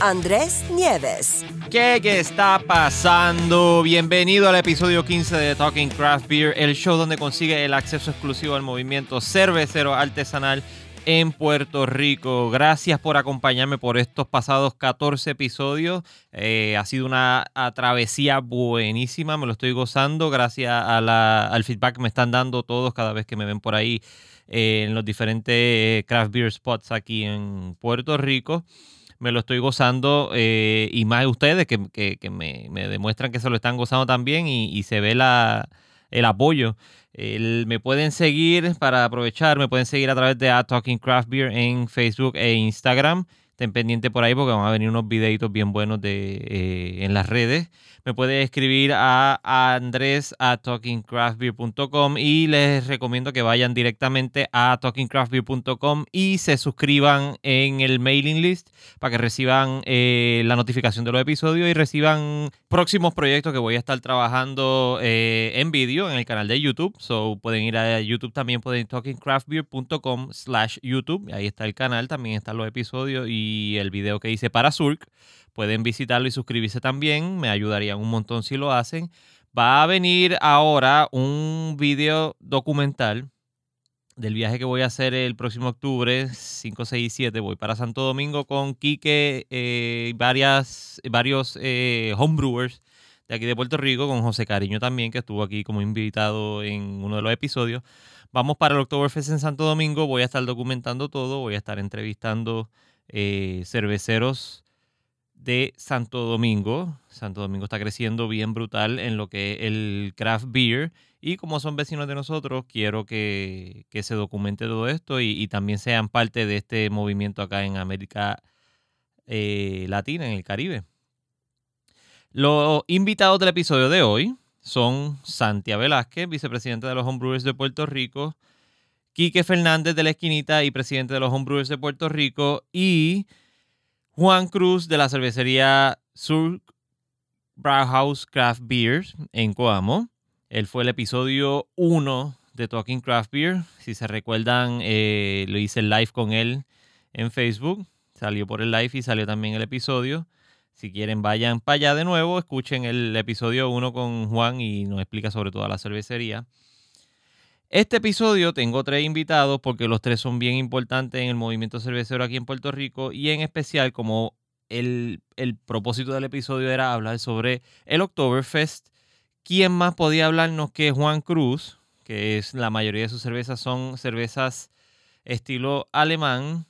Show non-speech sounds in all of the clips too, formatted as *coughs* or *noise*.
Andrés Nieves. ¿Qué, ¿Qué está pasando? Bienvenido al episodio 15 de Talking Craft Beer, el show donde consigue el acceso exclusivo al movimiento cervecero artesanal en Puerto Rico. Gracias por acompañarme por estos pasados 14 episodios. Eh, ha sido una travesía buenísima, me lo estoy gozando gracias al feedback que me están dando todos cada vez que me ven por ahí eh, en los diferentes craft beer spots aquí en Puerto Rico me lo estoy gozando eh, y más ustedes que, me, demuestran que se lo están gozando también y, se ve la, el apoyo. me pueden seguir para aprovechar, me pueden seguir a través de Talking Craft Beer en Facebook e Instagram. Estén pendientes por ahí porque van a venir unos videitos bien buenos de, eh, en las redes me puede escribir a andres a talkingcraftbeer.com y les recomiendo que vayan directamente a talkingcraftbeer.com y se suscriban en el mailing list para que reciban eh, la notificación de los episodios y reciban próximos proyectos que voy a estar trabajando eh, en vídeo en el canal de YouTube. So pueden ir a YouTube también, pueden ir talkingcraftbeer.com slash YouTube. Ahí está el canal, también están los episodios y el video que hice para Surk Pueden visitarlo y suscribirse también, me ayudarían un montón si lo hacen. Va a venir ahora un video documental del viaje que voy a hacer el próximo octubre, 5, 6 y 7. Voy para Santo Domingo con Quique, eh, varias, varios eh, homebrewers de aquí de Puerto Rico, con José Cariño también, que estuvo aquí como invitado en uno de los episodios. Vamos para el Oktoberfest en Santo Domingo, voy a estar documentando todo, voy a estar entrevistando eh, cerveceros de Santo Domingo. Santo Domingo está creciendo bien brutal en lo que es el craft beer. Y como son vecinos de nosotros, quiero que, se documente todo esto y, también sean parte de este movimiento acá en América eh, Latina, en el Caribe. Los invitados del episodio de hoy son Santia Velázquez, vicepresidente de los Homebrewers de Puerto Rico, Quique Fernández de la Esquinita y presidente de los Homebrewers de Puerto Rico, y Juan Cruz de la cervecería Sur Brauhaus Craft Beers en Coamo. Él fue el episodio 1 de Talking Craft Beer. Si se recuerdan, eh, lo hice live con él en Facebook. Salió por el live y salió también el episodio. Si quieren, vayan para allá de nuevo, escuchen el episodio 1 con Juan y nos explica sobre toda la cervecería. Este episodio tengo tres invitados porque los tres son bien importantes en el movimiento cervecero aquí en Puerto Rico y en especial como el, propósito del episodio era hablar sobre el Oktoberfest. ¿Quién más podía hablarnos que Juan Cruz? Que es la mayoría de sus cervezas son cervezas estilo alemán.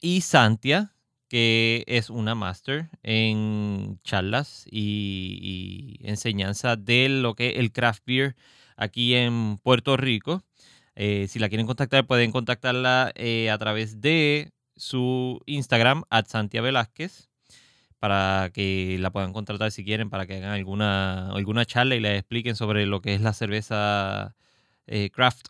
Y Santia, que es una máster en charlas y, y enseñanza de lo que es el craft beer aquí en Puerto Rico. Eh, si la quieren contactar, pueden contactarla eh, a través de su Instagram, Santia Velázquez, para que la puedan contratar si quieren, para que hagan alguna, alguna charla y les expliquen sobre lo que es la cerveza eh, craft.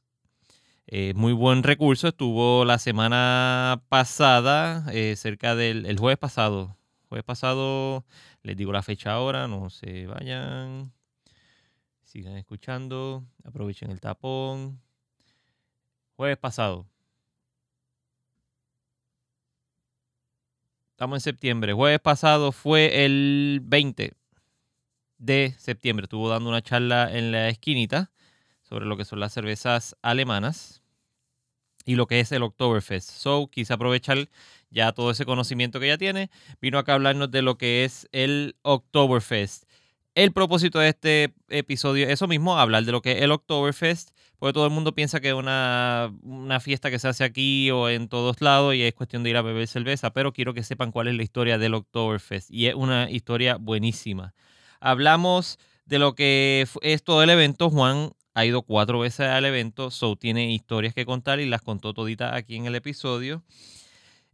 muy buen recurso. Estuvo la semana pasada, cerca del el jueves pasado. Jueves pasado, les digo la fecha ahora, no se vayan. Sigan escuchando, aprovechen el tapón. Jueves pasado. Estamos en septiembre. Jueves pasado fue el 20 de septiembre. Estuvo dando una charla en la esquinita sobre lo que son las cervezas alemanas y lo que es el Oktoberfest. So, quise aprovechar ya todo ese conocimiento que ya tiene. Vino acá a hablarnos de lo que es el Oktoberfest. El propósito de este episodio es eso mismo, hablar de lo que es el Oktoberfest, porque todo el mundo piensa que es una, fiesta que se hace aquí o en todos lados y es cuestión de ir a beber cerveza, pero quiero que sepan cuál es la historia del Oktoberfest y es una historia buenísima. Hablamos de lo que es todo el evento, Juan ha ido cuatro veces al evento, so tiene historias que contar y las contó toditas aquí en el episodio.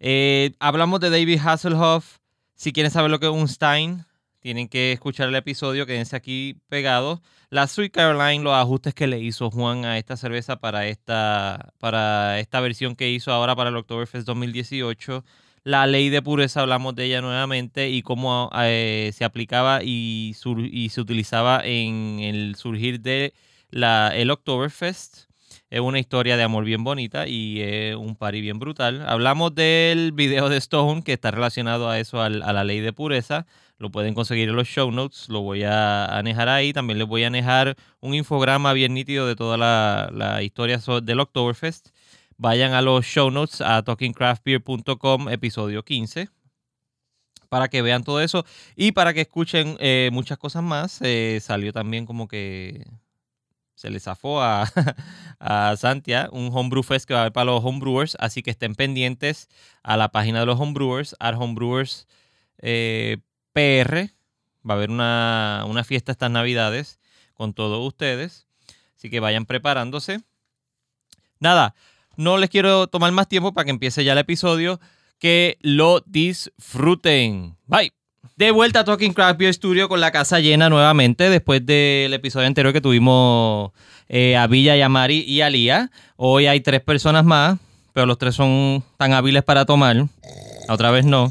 Eh, hablamos de David Hasselhoff, Si quieren saber lo que es un Stein, tienen que escuchar el episodio, quédense aquí pegados. La Sweet Caroline, los ajustes que le hizo Juan a esta cerveza para esta, para esta versión que hizo ahora para el Oktoberfest 2018. La ley de pureza, hablamos de ella nuevamente y cómo eh, se aplicaba y, y, se utilizaba en el surgir de el Oktoberfest. Es una historia de amor bien bonita y es un party bien brutal. Hablamos del video de Stone que está relacionado a eso, a la ley de pureza. Lo pueden conseguir en los show notes. Lo voy a anejar ahí. También les voy a anejar un infograma bien nítido de toda la, la historia del Oktoberfest. Vayan a los show notes a talkingcraftbeer.com, episodio 15 para que vean todo eso y para que escuchen eh, muchas cosas más. Eh, salió también como que se le zafó a, *laughs* a Santia, un homebrew fest que va a haber para los homebrewers, así que estén pendientes a la página de los homebrewers, at homebrewers eh, PR. Va a haber una, una fiesta estas navidades con todos ustedes, así que vayan preparándose. Nada, no les quiero tomar más tiempo para que empiece ya el episodio. Que lo disfruten. Bye. De vuelta a Talking Craft Beer Studio con la casa llena nuevamente después del episodio anterior que tuvimos eh, a Villa, Yamari y a Lía. Hoy hay tres personas más, pero los tres son tan hábiles para tomar. Otra vez no.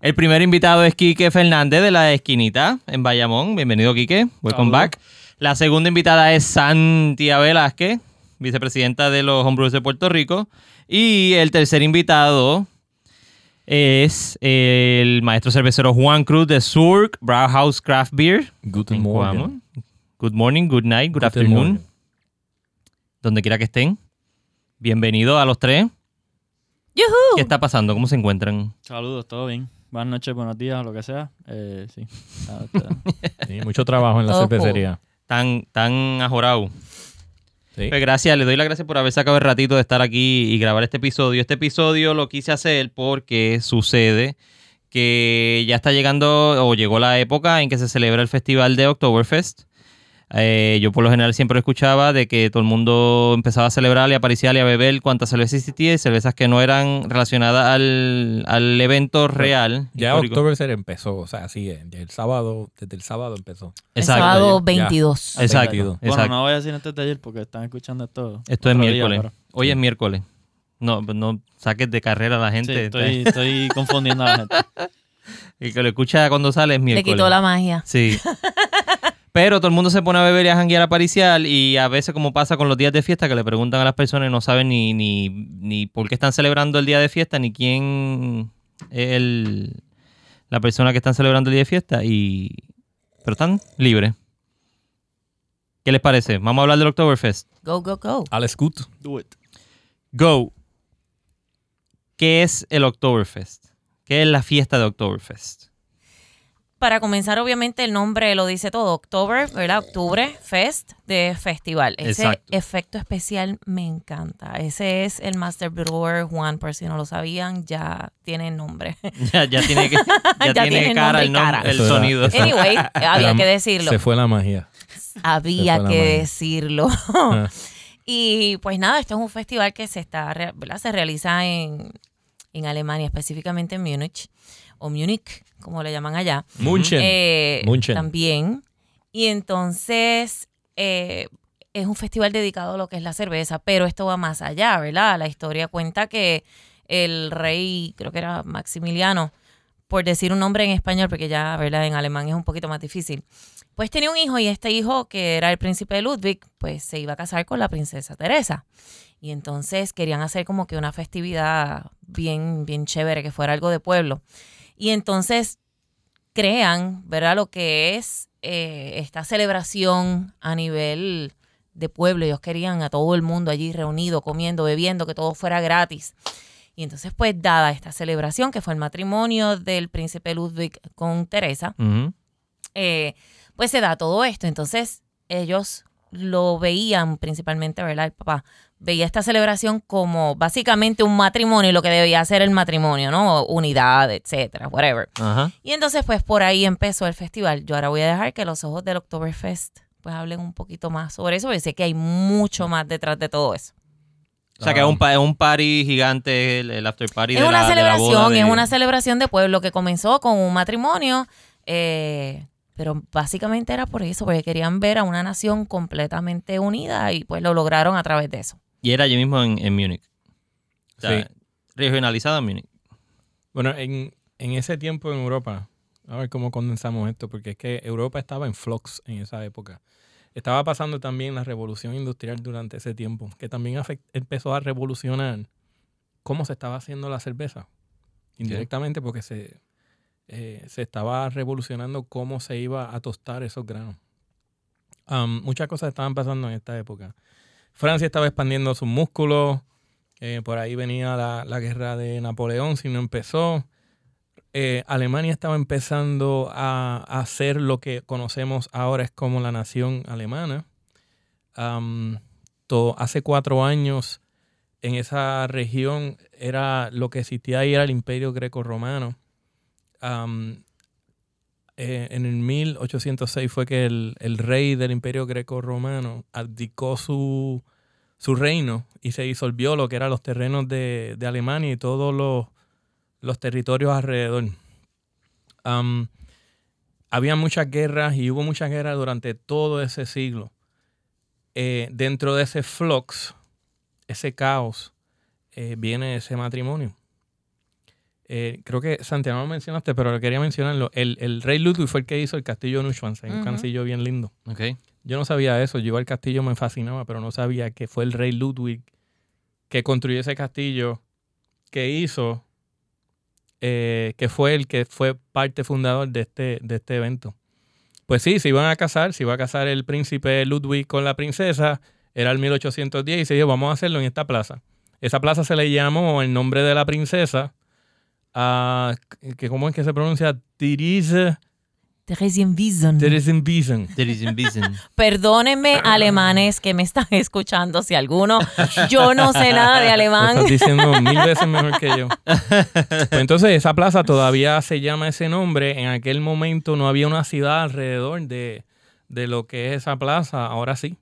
El primer invitado es Quique Fernández de la esquinita en Bayamón. Bienvenido, Quique. Welcome back. La segunda invitada es Santia Velázquez, vicepresidenta de los Homebrewers de Puerto Rico. Y el tercer invitado es el maestro cervecero Juan Cruz de Surk Brauhaus Craft Beer. Good morning. Good morning, good night, good, afternoon. Donde quiera que estén. Bienvenido a los tres. ¡Yuhu! ¿Qué está pasando? ¿Cómo se encuentran? Saludos, todo bien. Buenas noches, buenos días, lo que sea. Eh, sí. *laughs* sí. Mucho trabajo en la cervecería. Tan, tan ajorado. Pues gracias, le doy las gracias por haber sacado el ratito de estar aquí y grabar este episodio. Este episodio lo quise hacer porque sucede que ya está llegando o llegó la época en que se celebra el festival de Oktoberfest. Eh, yo por lo general siempre escuchaba de que todo el mundo empezaba a celebrar y a apariciar y a beber cuantas cervezas existía y cervezas que no eran relacionadas al, evento real. Ya Oktoberfest empezó, o sea, sí, el sábado, desde el sábado empezó. El sábado 22. Exacto, Bueno, no voy a decir este taller porque están escuchando esto. Esto es miércoles. Hoy es miércoles. No, no saques de carrera a la gente. estoy, estoy confundiendo a la gente. *laughs* El que lo escucha cuando sale es miércoles. Le quitó la magia. Sí. *laughs* Pero todo el mundo se pone a beber y a janguear a pariciar y a veces como pasa con los días de fiesta que le preguntan a las personas y no saben ni, ni, ni por qué están celebrando el día de fiesta ni quién es el, la persona que están celebrando el día de fiesta y pero están libres. ¿Qué les parece? Vamos a hablar del Oktoberfest. Go, go, go. Alex Good. Do it. Go. ¿Qué es el Oktoberfest? ¿Qué es la fiesta de Oktoberfest? Para comenzar, obviamente, el nombre lo dice todo. October, ¿verdad? Octubre, Fest de festival. Ese efecto especial me encanta. Ese es el Master Brewer Juan, por si no lo sabían, ya tiene nombre. *laughs* Ya, ya tiene, *laughs* ya tiene, cara, el, el sonido. Anyway, *laughs* había que decirlo. Se fue la magia. Había que decirlo. Ah. y pues nada, este es un festival que se está, ¿verdad? Se realiza en, en Alemania, específicamente en Múnich o Múnich, como le llaman allá. Munchen. Eh, También. Y entonces eh, es un festival dedicado a lo que es la cerveza, pero esto va más allá, ¿verdad? La historia cuenta que el rey, creo que era Maximiliano, por decir un nombre en español, porque ya, ¿verdad? En alemán es un poquito más difícil. Pues tenía un hijo y este hijo, que era el príncipe de Ludwig, pues se iba a casar con la princesa Teresa. Y entonces querían hacer como que una festividad bien, bien chévere, que fuera algo de pueblo. Y entonces crean, ¿verdad? Lo que es eh, esta celebración a nivel de pueblo. Ellos querían a todo el mundo allí reunido, comiendo, bebiendo, que todo fuera gratis. Y entonces, pues, dada esta celebración, que fue el matrimonio del príncipe Ludwig con Teresa, eh, pues se da todo esto. Entonces, ellos lo veían principalmente, ¿verdad? El papá veía esta celebración como básicamente un matrimonio, lo que debía ser el matrimonio, ¿no? Unidad, etcétera, whatever. Y entonces, pues por ahí empezó el festival. Yo ahora voy a dejar que los ojos del Oktoberfest pues hablen un poquito más sobre eso, porque sé que hay mucho más detrás de todo eso. O sea que es un, pa- es un party gigante, el, el after party Es de una la, de la boda celebración, de- es una celebración de pueblo que comenzó con un matrimonio, eh, pero básicamente era por eso, porque querían ver a una nación completamente unida y pues lo lograron a través de eso. Y era allí mismo en, en Múnich. O sea, Sí. regionalizado en Múnich. Bueno, en, en ese tiempo en Europa, a ver cómo condensamos esto, porque es que Europa estaba en flux en esa época. Estaba pasando también la revolución industrial durante ese tiempo, que también afect- empezó a revolucionar cómo se estaba haciendo la cerveza. Indirectamente porque se, eh, se estaba revolucionando cómo se iba a tostar esos granos. Muchas cosas estaban pasando en esta época. Francia estaba expandiendo sus músculos, eh, por ahí venía la, la guerra de Napoleón, si no empezó. Eh, Alemania estaba empezando a, hacer lo que conocemos ahora es como la nación alemana. To- hace cuatro años en esa región era lo que existía ahí era el imperio greco-romano. Eh, en el 1806 fue que el, rey del imperio greco-romano abdicó su, su reino y se disolvió lo que eran los terrenos de, Alemania y todos los, territorios alrededor. Había muchas guerras y hubo muchas guerras durante todo ese siglo. Eh, dentro de ese flux, ese caos, eh, viene ese matrimonio. Eh, creo que Santiago no lo mencionaste, pero quería mencionarlo. El, el rey Ludwig fue el que hizo el castillo Neuschwanstein, un Ujú. castillo bien lindo. Ok. Yo no sabía eso. Yo iba al castillo, me fascinaba, pero no sabía que fue el rey Ludwig que construyó ese castillo, que hizo, eh, que fue el que fue parte fundador de este, de este evento. Pues sí, se iban a casar, se iba a casar el príncipe Ludwig con la princesa, era el 1810 y se dijo, vamos a hacerlo en esta plaza. Esa plaza se le llamó el nombre de la princesa, a que ¿cómo es que se pronuncia? Therese Theresienwiesen. Theresienwiesen. There is in Wiesn. *laughs* Perdónenme, alemanes que me están escuchando, si alguno, yo no sé nada de Lo alemán. estás diciendo mil veces mejor que yo. *laughs* Pues entonces, esa plaza todavía se llama ese nombre. En aquel momento no había una ciudad alrededor de, de lo que es esa plaza. Ahora sí.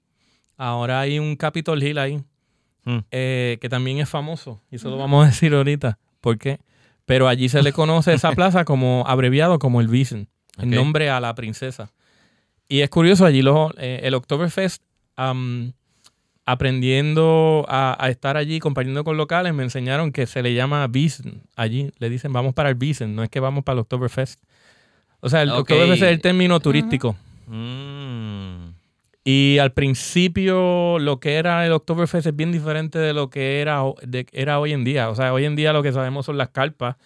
Ahora hay un Capitol Hill ahí, Hmm. eh, que también es famoso. Y eso lo vamos a decir ahorita. ¿Por qué? Pero allí se le conoce esa *laughs* plaza como abreviado como el Wiesn, en Ok. nombre a la princesa. Y es curioso, allí lo, eh, el Oktoberfest, am, aprendiendo a, a estar allí, compartiendo con locales, me enseñaron que se le llama Wiesn. Allí le dicen vamos para el Wiesn, no es que vamos para el Oktoberfest. O sea, el Ok. Oktoberfest es el término turístico. Mm. Y al principio lo que era el Oktoberfest es bien diferente de lo que era, de- era hoy en día. O sea, hoy en día lo que sabemos son las carpas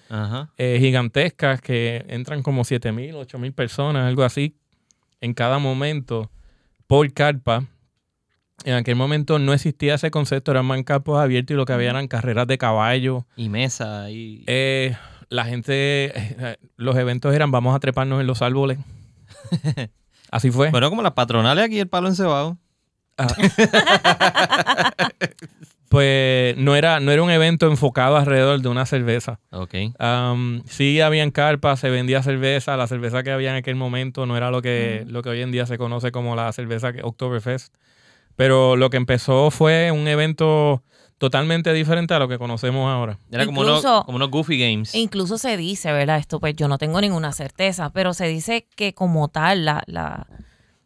eh, gigantescas que entran como 7.000, 8.000 personas, algo así, en cada momento por carpa. En aquel momento no existía ese concepto, eran más campos abiertos y lo que había eran carreras de caballo. Y mesa y... Eh, la gente, eh, los eventos eran vamos a treparnos en los árboles. *laughs* Así fue. Bueno, como las patronales aquí, el palo encebado. Pues no era, no era un evento enfocado alrededor de una cerveza. Ok. Sí habían carpas, se vendía cerveza. La cerveza que había en aquel momento no era lo que, lo que hoy en día se conoce como la cerveza que- Oktoberfest. Pero lo que empezó fue un evento totalmente diferente a lo que conocemos ahora. Era como Incluso- unos, como unos Goofy Games. E incluso se dice, ¿verdad? Esto pues yo no tengo ninguna certeza, pero se dice que como tal la, la,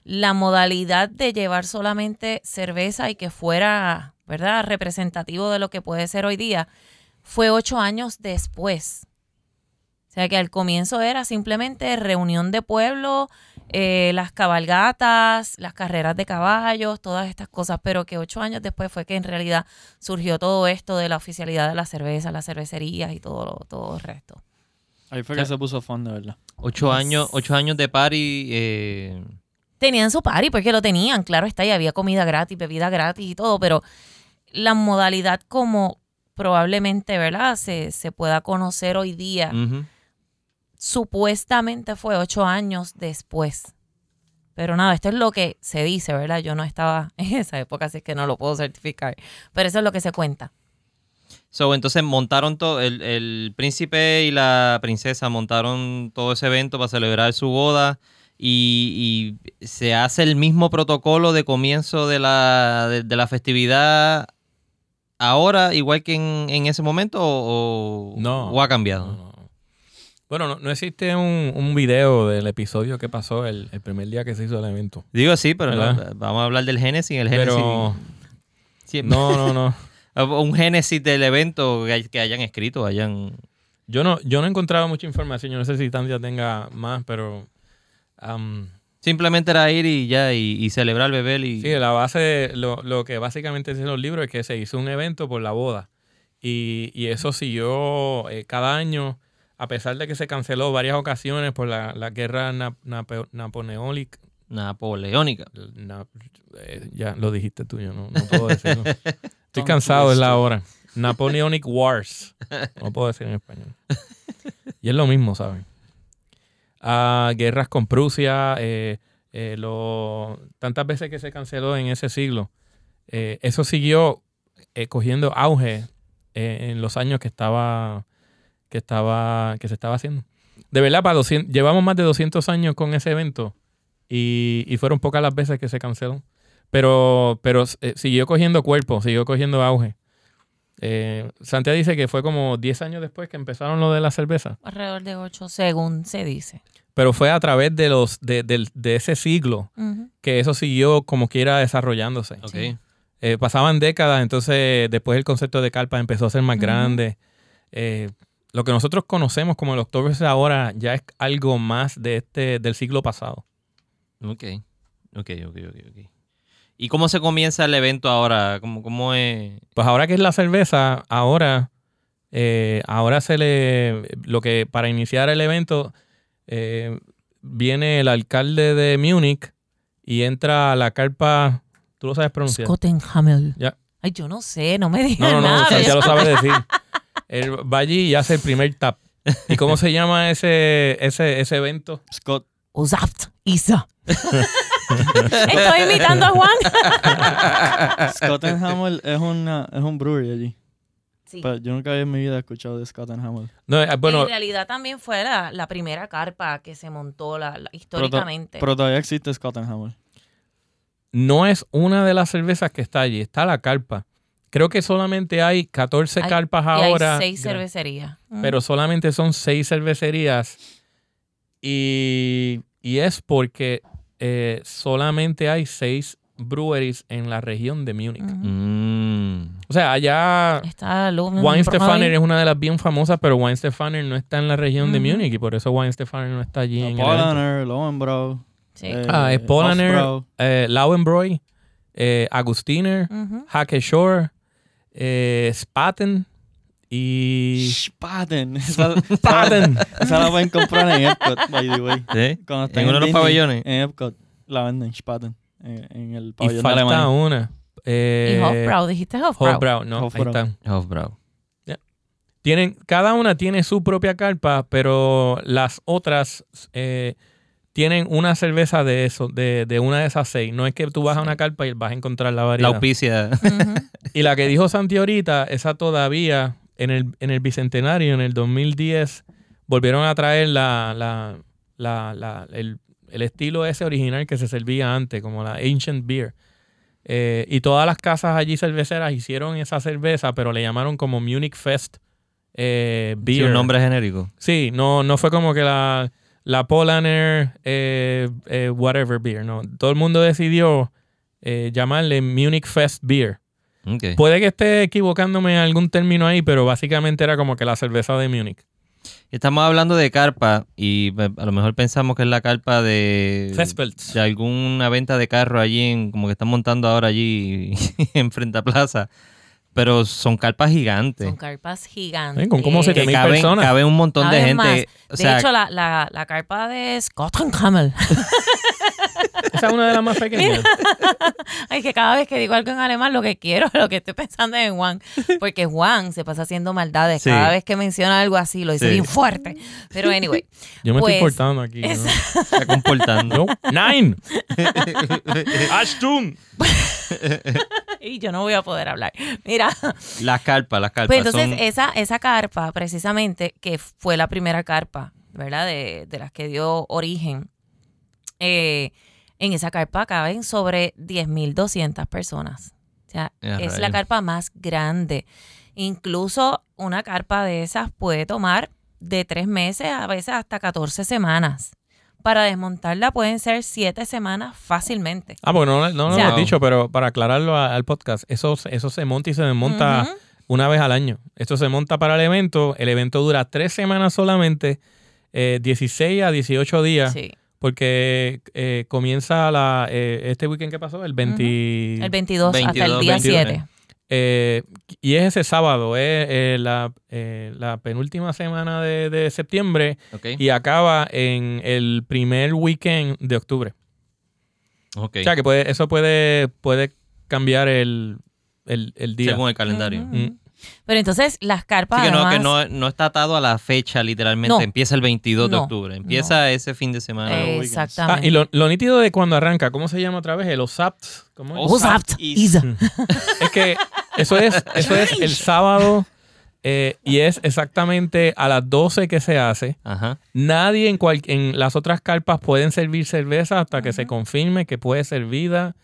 la modalidad de llevar solamente cerveza y que fuera, ¿verdad? Representativo de lo que puede ser hoy día, fue ocho años después. O sea que al comienzo era simplemente reunión de pueblo, eh, las cabalgatas, las carreras de caballos, todas estas cosas, pero que ocho años después fue que en realidad surgió todo esto de la oficialidad de la cerveza, las cervecerías y todo, lo, todo el resto. Ahí fue que se puso fondo, ¿verdad? Ocho años, ocho años de party. eh, Tenían su party, porque lo tenían, claro está, y había comida gratis, bebida gratis y todo, pero la modalidad como probablemente, ¿verdad? Se, se pueda conocer hoy día. Supuestamente fue ocho años después. Pero nada, esto es lo que se dice, ¿verdad? Yo no estaba *laughs* en esa época, así que no lo puedo certificar. Pero eso es lo que se cuenta. So, entonces montaron todo, el, el príncipe y la princesa montaron todo ese evento para celebrar su boda y, y se hace el mismo protocolo de comienzo de la, de, de la festividad ahora igual que en, en ese momento o, No. o ha cambiado? No, no. Bueno, no, no existe un, un video del episodio que pasó el, el primer día que se hizo el evento. Digo sí, pero vamos a hablar del génesis. El génesis Pero no, no, no. *laughs* un génesis del evento que, hay- que hayan escrito, hayan... Yo no, yo no he encontrado mucha información. Yo no sé si Tandia tenga más, pero am, Simplemente era ir y ya, y, y celebrar, beber y... sí, la base, lo, lo que básicamente dicen los libros es que se hizo un evento por la boda. Y, y eso siguió eh, cada año, a pesar de que se canceló varias ocasiones por la, la guerra napoleónica. Napoleónica. Na- eh, ya lo dijiste tú, yo no, no puedo decirlo. *laughs* Estoy cansado, es la hora. Napoleonic Wars. No puedo decir en español. Y es lo mismo, ¿saben? Ah, guerras con Prusia, eh, eh, lo- tantas veces que se canceló en ese siglo. Eso siguió cogiendo auge en los años que estaba, que estaba, que se estaba haciendo. De verdad, para 200 llevamos más de 200 años con ese evento y, y fueron pocas las veces que se canceló. Pero, pero eh, siguió cogiendo cuerpo, siguió cogiendo auge. Eh, Santiago dice que fue como 10 años después que empezaron lo de la cerveza. Alrededor de ocho, según se dice. Pero fue a través de los de, del- de ese siglo que eso siguió como quiera desarrollándose. Sí. Eh, pasaban décadas, entonces después el concepto de carpa empezó a ser más grande. Eh, lo que nosotros conocemos como el Oktoberfest ahora ya es algo más de este del siglo pasado. Ok. Ok, ok, ok, ok. ¿Y cómo se comienza el evento ahora? ¿Cómo, cómo es? Pues ahora que es la cerveza, ahora, eh, ahora se le, lo que para iniciar el evento eh, viene el alcalde de Múnich y entra a la carpa, tú lo sabes pronunciar. Scottenhamel. Ya. Ay, yo no sé, no me digas No, no, no, nada. o sea, de ya lo eso. sabe decir. *laughs* Él va allí y hace el primer tap. ¿Y cómo se llama ese, ese, ese evento? Scott. Usaft, Isa. *laughs* Estoy imitando a Juan. *laughs* Scott and Hamel es, una, es un brewery allí. Sí. Pero yo nunca en mi vida he escuchado de Scott and Hamel. No, eh, bueno, en realidad también fue la, la primera carpa que se montó la, la- históricamente. Pero todavía existe Scott and Hamel. no es una de las cervezas que está allí, está la carpa. Creo que solamente hay 14 Hay- carpas y hay ahora. seis gra- cervecerías. Mm. pero solamente son seis cervecerías y, y es porque eh, solamente hay seis breweries en la región de Múnich. Ujú. Mm. O sea, allá Está Lumen Weinstefaner es una de las bien famosas, pero Weinstefaner no está en la región de Ujú. Múnich y por eso Weinstefaner no está allí en el evento. Polaner, Lowenbrow. Sí. eh, Ah, es Polaner, eh, Lauenbräu, eh, Agustiner, Ujú. Hake Shore, eh, Spaten y... Spaten. *laughs* Esa, Spaten. esa la pueden comprar en Epcot, by the way. ¿Sí? Cuando estén En uno de los pabellones. En Epcot la venden, Spaten. En, en el y pabellón de falta Alemania. una. Eh, y Hofbrau, dijiste Hofbrau. Hofbrau, no, ahí Hofbrau. están. Hofbrau. Tienen, cada una tiene su propia carpa, pero las otras eh, tienen una cerveza de eso, de, de una de esas seis. No es que tú vas a una carpa y vas a encontrar la La variedad. auspicia. Ujú. *laughs* Y la que dijo Santi ahorita, esa todavía en el, en el Bicentenario, en el 2010, volvieron a traer la, la, la- la- el, el estilo ese original que se servía antes, como la Ancient Beer. Eh, y todas las casas allí cerveceras hicieron esa cerveza, pero le llamaron como Munich Fest eh, Sí, Beer. un nombre genérico. Sí, no, no fue como que la, la Polaner eh, eh, whatever beer, no. Todo el mundo decidió eh, llamarle Munich Fest Beer. Puede que esté equivocándome en algún término ahí, pero básicamente era como que la cerveza de Múnich. Estamos hablando de carpa y eh, a lo mejor pensamos que es la carpa de, Festpelz. de alguna venta de carro allí, en, como que están montando ahora allí *laughs* en Frente a Plaza. Pero son carpas gigantes. Son carpas gigantes. Sí, con como que 7.000 caben, personas. cabe un montón de gente. más. O De sea, hecho, la, la, la carpa de Scottenhamel. *laughs* Esa es una de las más pequeñas. *laughs* Ay, que cada vez que digo algo en alemán, lo que quiero, *laughs* lo que estoy pensando es en Juan. Porque Juan se pasa haciendo maldades. Sí. Cada vez que menciona algo así, lo dice Sí. bien fuerte. Pero anyway. Yo me Pues, estoy portando aquí. ¿no? está comportando. Nine. Ashton. y yo no voy a poder hablar. Mira, Las *laughs* carpas, las carpas. pues entonces son- esa, esa carpa, precisamente, que fue la primera carpa, ¿verdad? De, de las que dio origen. eh, en esa carpa caben sobre 10.200 personas. O sea, es la carpa más grande. Incluso una carpa de esas puede tomar de tres meses a veces hasta 14 semanas. Para desmontarla pueden ser siete semanas fácilmente. Ah, porque no, no, no O lo hemos dicho, pero para aclararlo a- al podcast, eso, eso se monta y se desmonta una vez al año. Esto se monta para el evento. El evento dura tres semanas solamente, eh, 16 a 18 días, Sí. porque eh, comienza la, eh, este weekend que pasó, el 20... El 22, hasta el 22, día 22. 7. Eh, y es ese sábado, es eh, la, eh, la penúltima semana de, de septiembre y acaba en el primer weekend de octubre. ok. O sea que puede, eso puede, puede cambiar el, el, el día. Según el calendario. Ujú. Mm. Pero entonces las carpas Así que, no, que además- no, no está atado a la fecha literalmente. No. Empieza el 22 de octubre. Empieza ese fin de semana. Weekends. Exactamente. Ah, y lo, lo nítido de cuando arranca, ¿cómo se llama otra vez? El OSAPT. ¿Cómo es? Is- Isa. *laughs* Es que eso es, eso es el sábado eh, y es exactamente a las 12 que se hace. Ajá. Nadie en, cual- en las otras carpas pueden servir cerveza hasta que se confirme que puede ser vida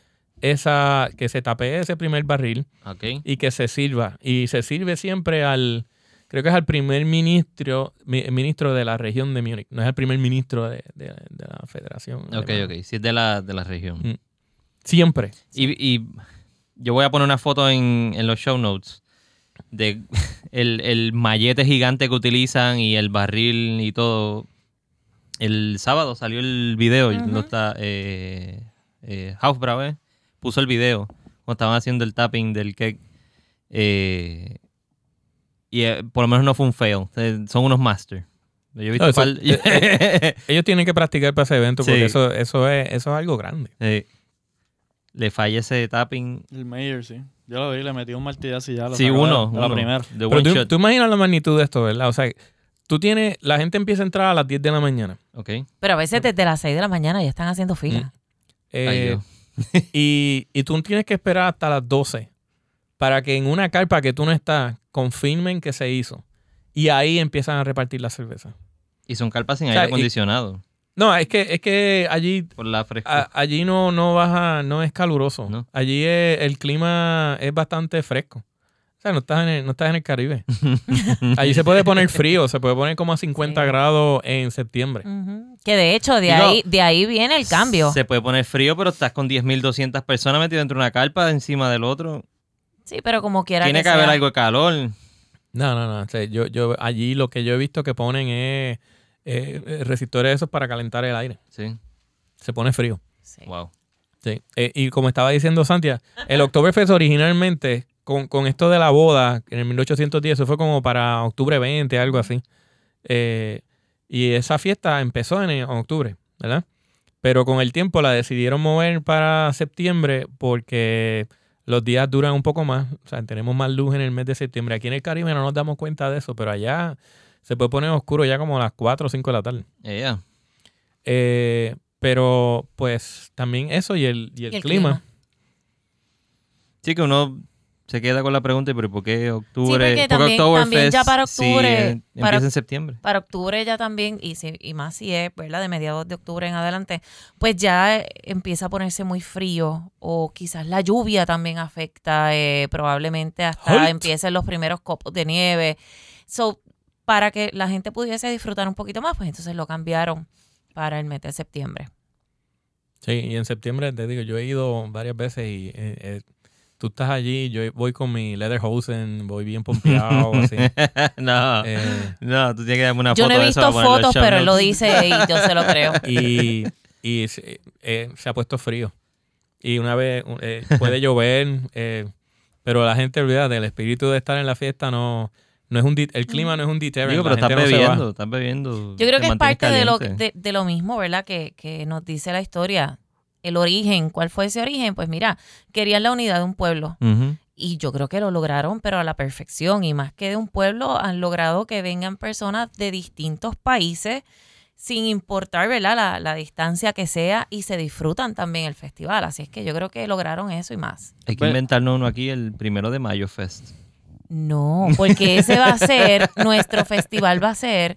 esa, que se tapee ese primer barril y que se sirva. Y se sirve siempre al, creo que es al primer ministro, mi- ministro de la región de Múnich. No es el primer ministro de, de- de la federación. Ok, alemana. ok. Sí, es de la, de la región. Mm. Siempre. Y, y yo voy a poner una foto en, en los show notes de *laughs* el, el mallete gigante que utilizan y el barril y todo. El sábado salió el video. Ujú. lo está, eh, eh, Hausbrau, ¿eh? Puso el video cuando estaban haciendo el tapping del cake. Eh, y eh, por lo menos no fue un fail. Eh, Son unos masters. Yo he visto No, eso- Ellos tienen que practicar para ese evento porque Sí. eso, eso, es, eso es algo grande. Sí. Le falla ese tapping. El Mayer, sí. Yo lo vi, le metí un martillazo y ya lo Sí, uno. de la uno, primera. Pero one tú, tú imaginas la magnitud de esto, ¿verdad? O sea, tú tienes, la gente empieza a entrar a las 10 de la mañana. Ok. Pero a veces desde las 6 de la mañana ya están haciendo fila. eh, Ay, Dios. *laughs* y, y tú tienes que esperar hasta las 12 para que en una carpa que tú no estás confirmen que se hizo. Y ahí empiezan a repartir la cerveza. Y son carpas sin O sea, aire y- acondicionado. No, es que, es que allí, Por la frescura. a- allí no, no baja, no es caluroso. No. Allí es- el clima es bastante fresco. O sea, no estás en el, no estás en el Caribe. *laughs* Allí se puede poner frío, se puede poner como a 50 Sí. grados en septiembre. Que de hecho, de Digo, ahí, de ahí viene el cambio. Se puede poner frío, pero estás con 10.200 personas metidas dentro de una carpa encima del otro. Sí, pero como quiera Tiene que, que, haber sea. algo de calor. No, no, no. o sea, yo, yo, allí lo que yo he visto que ponen es eh, resistores de esos para calentar el aire. Sí. Se pone frío. Sí. Wow. Sí. Eh, y como estaba diciendo Santia, el Oktoberfest originalmente, con, con esto de la boda, en el 1810, eso fue como para octubre 20, algo así. Eh, y esa fiesta empezó en, en octubre, ¿verdad? Pero con el tiempo la decidieron mover para septiembre porque los días duran un poco más. O sea, tenemos más luz en el mes de septiembre. Aquí en el Caribe no nos damos cuenta de eso, pero allá se puede poner oscuro ya como a las 4 o 5 de la tarde. Eh, pero pues también eso y el, y el, Y el clima. clima. Sí, que uno se queda con la pregunta, pero ¿por qué octubre? porque ¿Por qué también- también ya para octubre, eh, empieza para- en septiembre? Para octubre ya también, y, si- y más si es, ¿verdad? De mediados de octubre en adelante, pues ya eh, empieza a ponerse muy frío o quizás la lluvia también afecta, eh, probablemente hasta Halt. empiecen los primeros copos de nieve. So, para que la gente pudiese disfrutar un poquito más, pues entonces lo cambiaron para el mes de septiembre. Sí, y en septiembre te digo, yo he ido varias veces y eh, eh, tú estás allí, yo voy con mi Lederhosen, voy bien pompeado, *laughs* así. no, Eh, no, tú tienes que darme una Yo foto no he de eso visto fotos, pero él lo dice y yo se lo creo. *laughs* y eh, se ha puesto frío. Y una vez eh, puede llover, *laughs* eh, pero la gente olvida del espíritu de estar en la fiesta, no, no es un el clima no es un deterrent. Digo, la pero estás gente no bebiendo, estás bebiendo. Yo creo que es parte de lo, de, de lo mismo, ¿verdad? Que, que nos dice la historia. El origen, ¿cuál fue ese origen? Pues mira, querían la unidad de un pueblo y yo creo que lo lograron, pero a la perfección. Y más que de un pueblo, han logrado que vengan personas de distintos países sin importar, ¿verdad? La, la distancia que sea y se disfrutan también el festival. Así es que yo creo que lograron eso y más. Hay que Pues- inventarnos uno aquí el primero de mayo fest. No, porque ese va a ser, *laughs* nuestro festival va a ser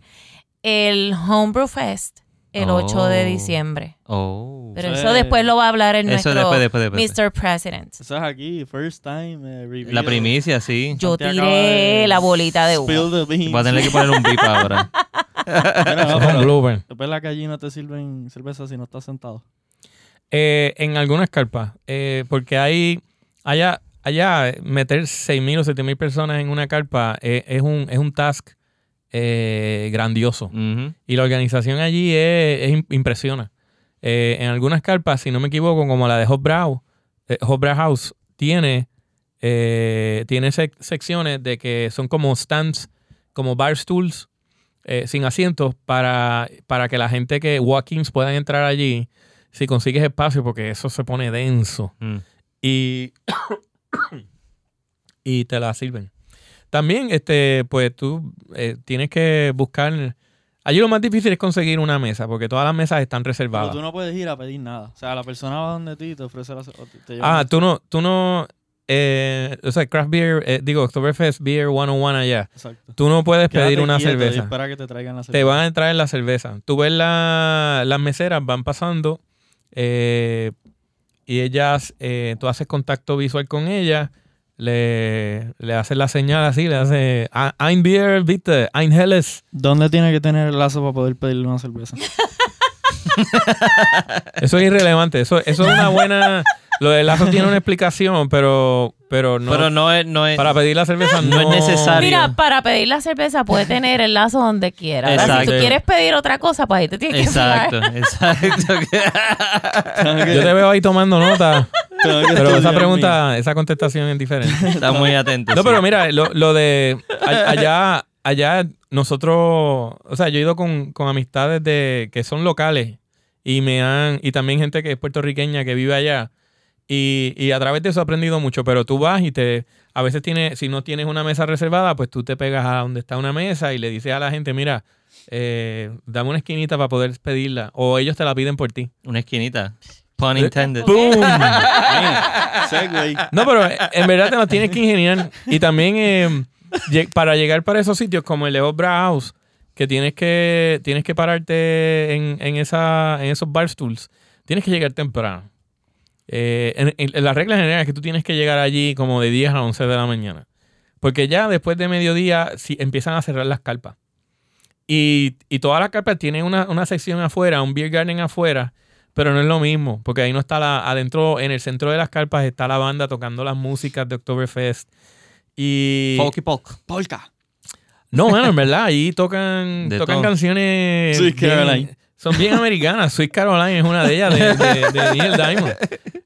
el Homebrew Fest el 8 de Oh. diciembre. Oh. Pero Eso eso es- después lo va a hablar el Eso nuestro después, después, después. Mr. President. Eso es aquí, first time eh, review. La primicia, sí. Yo tiré la bolita de beans. Voy a tener que poner un beep *laughs* ahora. Mira. Después la calle no te sirven cerveza si no estás sentado. Eh, en algunas carpas, eh, porque hay allá, allá meter 6.000 o 7.000 personas en una carpa eh, es, un, es un task eh, grandioso. Y la organización allí es, es im- impresiona. Eh, en algunas carpas, si no me equivoco, como la de Hofbrau, eh, Hofbrau House, tiene, eh, tiene sec- secciones de que son como stands, como bar stools, sin asientos, para, para que la gente que walk-ins puedan entrar allí, si consigues espacio, porque eso se pone denso. Mm. Y, *coughs* y te la sirven. También, este, pues tú eh, tienes que buscar. Allí lo más difícil es conseguir una mesa, porque todas las mesas están Pero reservadas. tú no puedes ir a pedir nada. O sea, la persona va donde ti y te ofrece la... te- Ah, tú no, tú no, eh, o sea, Craft Beer, eh, digo, Oktoberfest Beer 101 allá. Exacto. Tú no puedes Quédate pedir una cerveza. espera que te traigan la cerveza. Te van a traer la cerveza. Tú ves la- las meseras, van pasando eh, y ellas, tú haces contacto visual con ellas, le, le haces la señal así, le haces "Ah, Ein Bier, bitte, ein helles. ¿Dónde tiene que tener el lazo para poder pedirle una cerveza? *laughs* Eso es irrelevante. Eso, eso es una buena. Lo del lazo tiene una explicación, pero, pero no. Pero no es, no es, para pedir la cerveza no, no es necesario. Mira, para pedir la cerveza puede tener el lazo donde quiera. ¿verdad? Si Exacto. tú quieres pedir otra cosa, pues ahí te tienes que Exacto, exacto. *laughs* Yo te veo ahí tomando nota, pero esa pregunta, esa contestación es diferente. *laughs* Está muy atento. No, sí. pero mira, lo, lo de allá, allá nosotros, o sea, yo he ido con, con amistades de que son locales y me han, y también gente que es puertorriqueña que vive allá. Y, y a través de eso he aprendido mucho, pero tú vas y te, a veces tienes, si no tienes una mesa reservada, pues tú te pegas a donde está una mesa y le dices a la gente, mira, eh, dame una esquinita para poder pedirla. O ellos te la piden por ti. Una esquinita. Pun intended. ¡Boom! *laughs* Segway. No, pero eh, en verdad te lo tienes que ingeniar. Y también eh, lle- para llegar para esos sitios como el Leo House, que tienes que, tienes que pararte en, en, esa, en esos bar stools, tienes que llegar temprano. Eh, en, en- la regla general es que tú tienes que llegar allí como de 10 a 11 de la mañana. Porque ya después de mediodía si, empiezan a cerrar las carpas. Y, y todas las carpas tienen una, una sección afuera, un beer garden afuera, pero no es lo mismo, porque ahí no está la, adentro, en el centro de las carpas está la banda tocando las músicas de Oktoberfest. Y... Folk y. Polka. No, bueno, en verdad, ahí tocan, De tocan todo. canciones... Bien- Caroline. Son bien americanas. Sweet Caroline es una de ellas, de, de, de *laughs* Neil Diamond.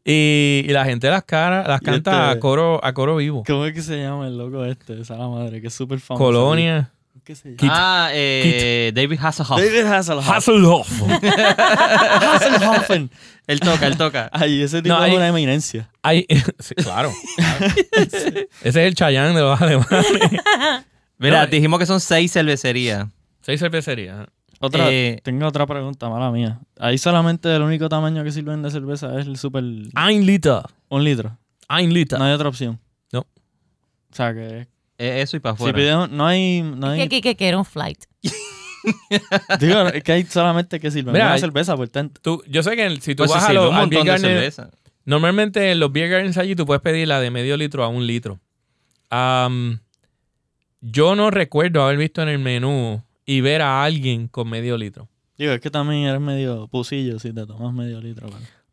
Y, y la gente las, cara, las canta este- a coro, a coro vivo. ¿Cómo es que se llama el loco este? Esa la madre, que es súper famoso. Colonia. ¿Qué se llama? Kit. Ah, eh, David Hasselhoff. David Hasselhoff. Hasselhoff. *laughs* Hasselhoffen. Él toca, él toca. Ay, ese tipo No, es una eminencia. Hay- *laughs* sí, claro. claro. Ese es el Chayán de los alemanes. Mira, No, dijimos que son seis cervecerías. Seis cervecerías. Otra, Eh, tengo otra pregunta, mala mía. Ahí solamente el único tamaño que sirven de cerveza es el super... Ein Liter. Un litro. Ein Liter. No hay otra opción. No. O sea que... Eh, Eso y para Si afuera. pidemos... No hay... No hay que, que quiere un flight. *laughs* digo, es que hay solamente que sirven Mira, una hay- cerveza por tanto. Tú- yo sé que el- si tú Pues vas a los un montón de garden- cerveza. Normalmente en los beer gardens allí tú puedes pedir la de medio litro a un litro. Yo no recuerdo haber visto en el menú y ver a alguien con medio litro. Digo, es que también eres medio pusillo si te tomas medio litro.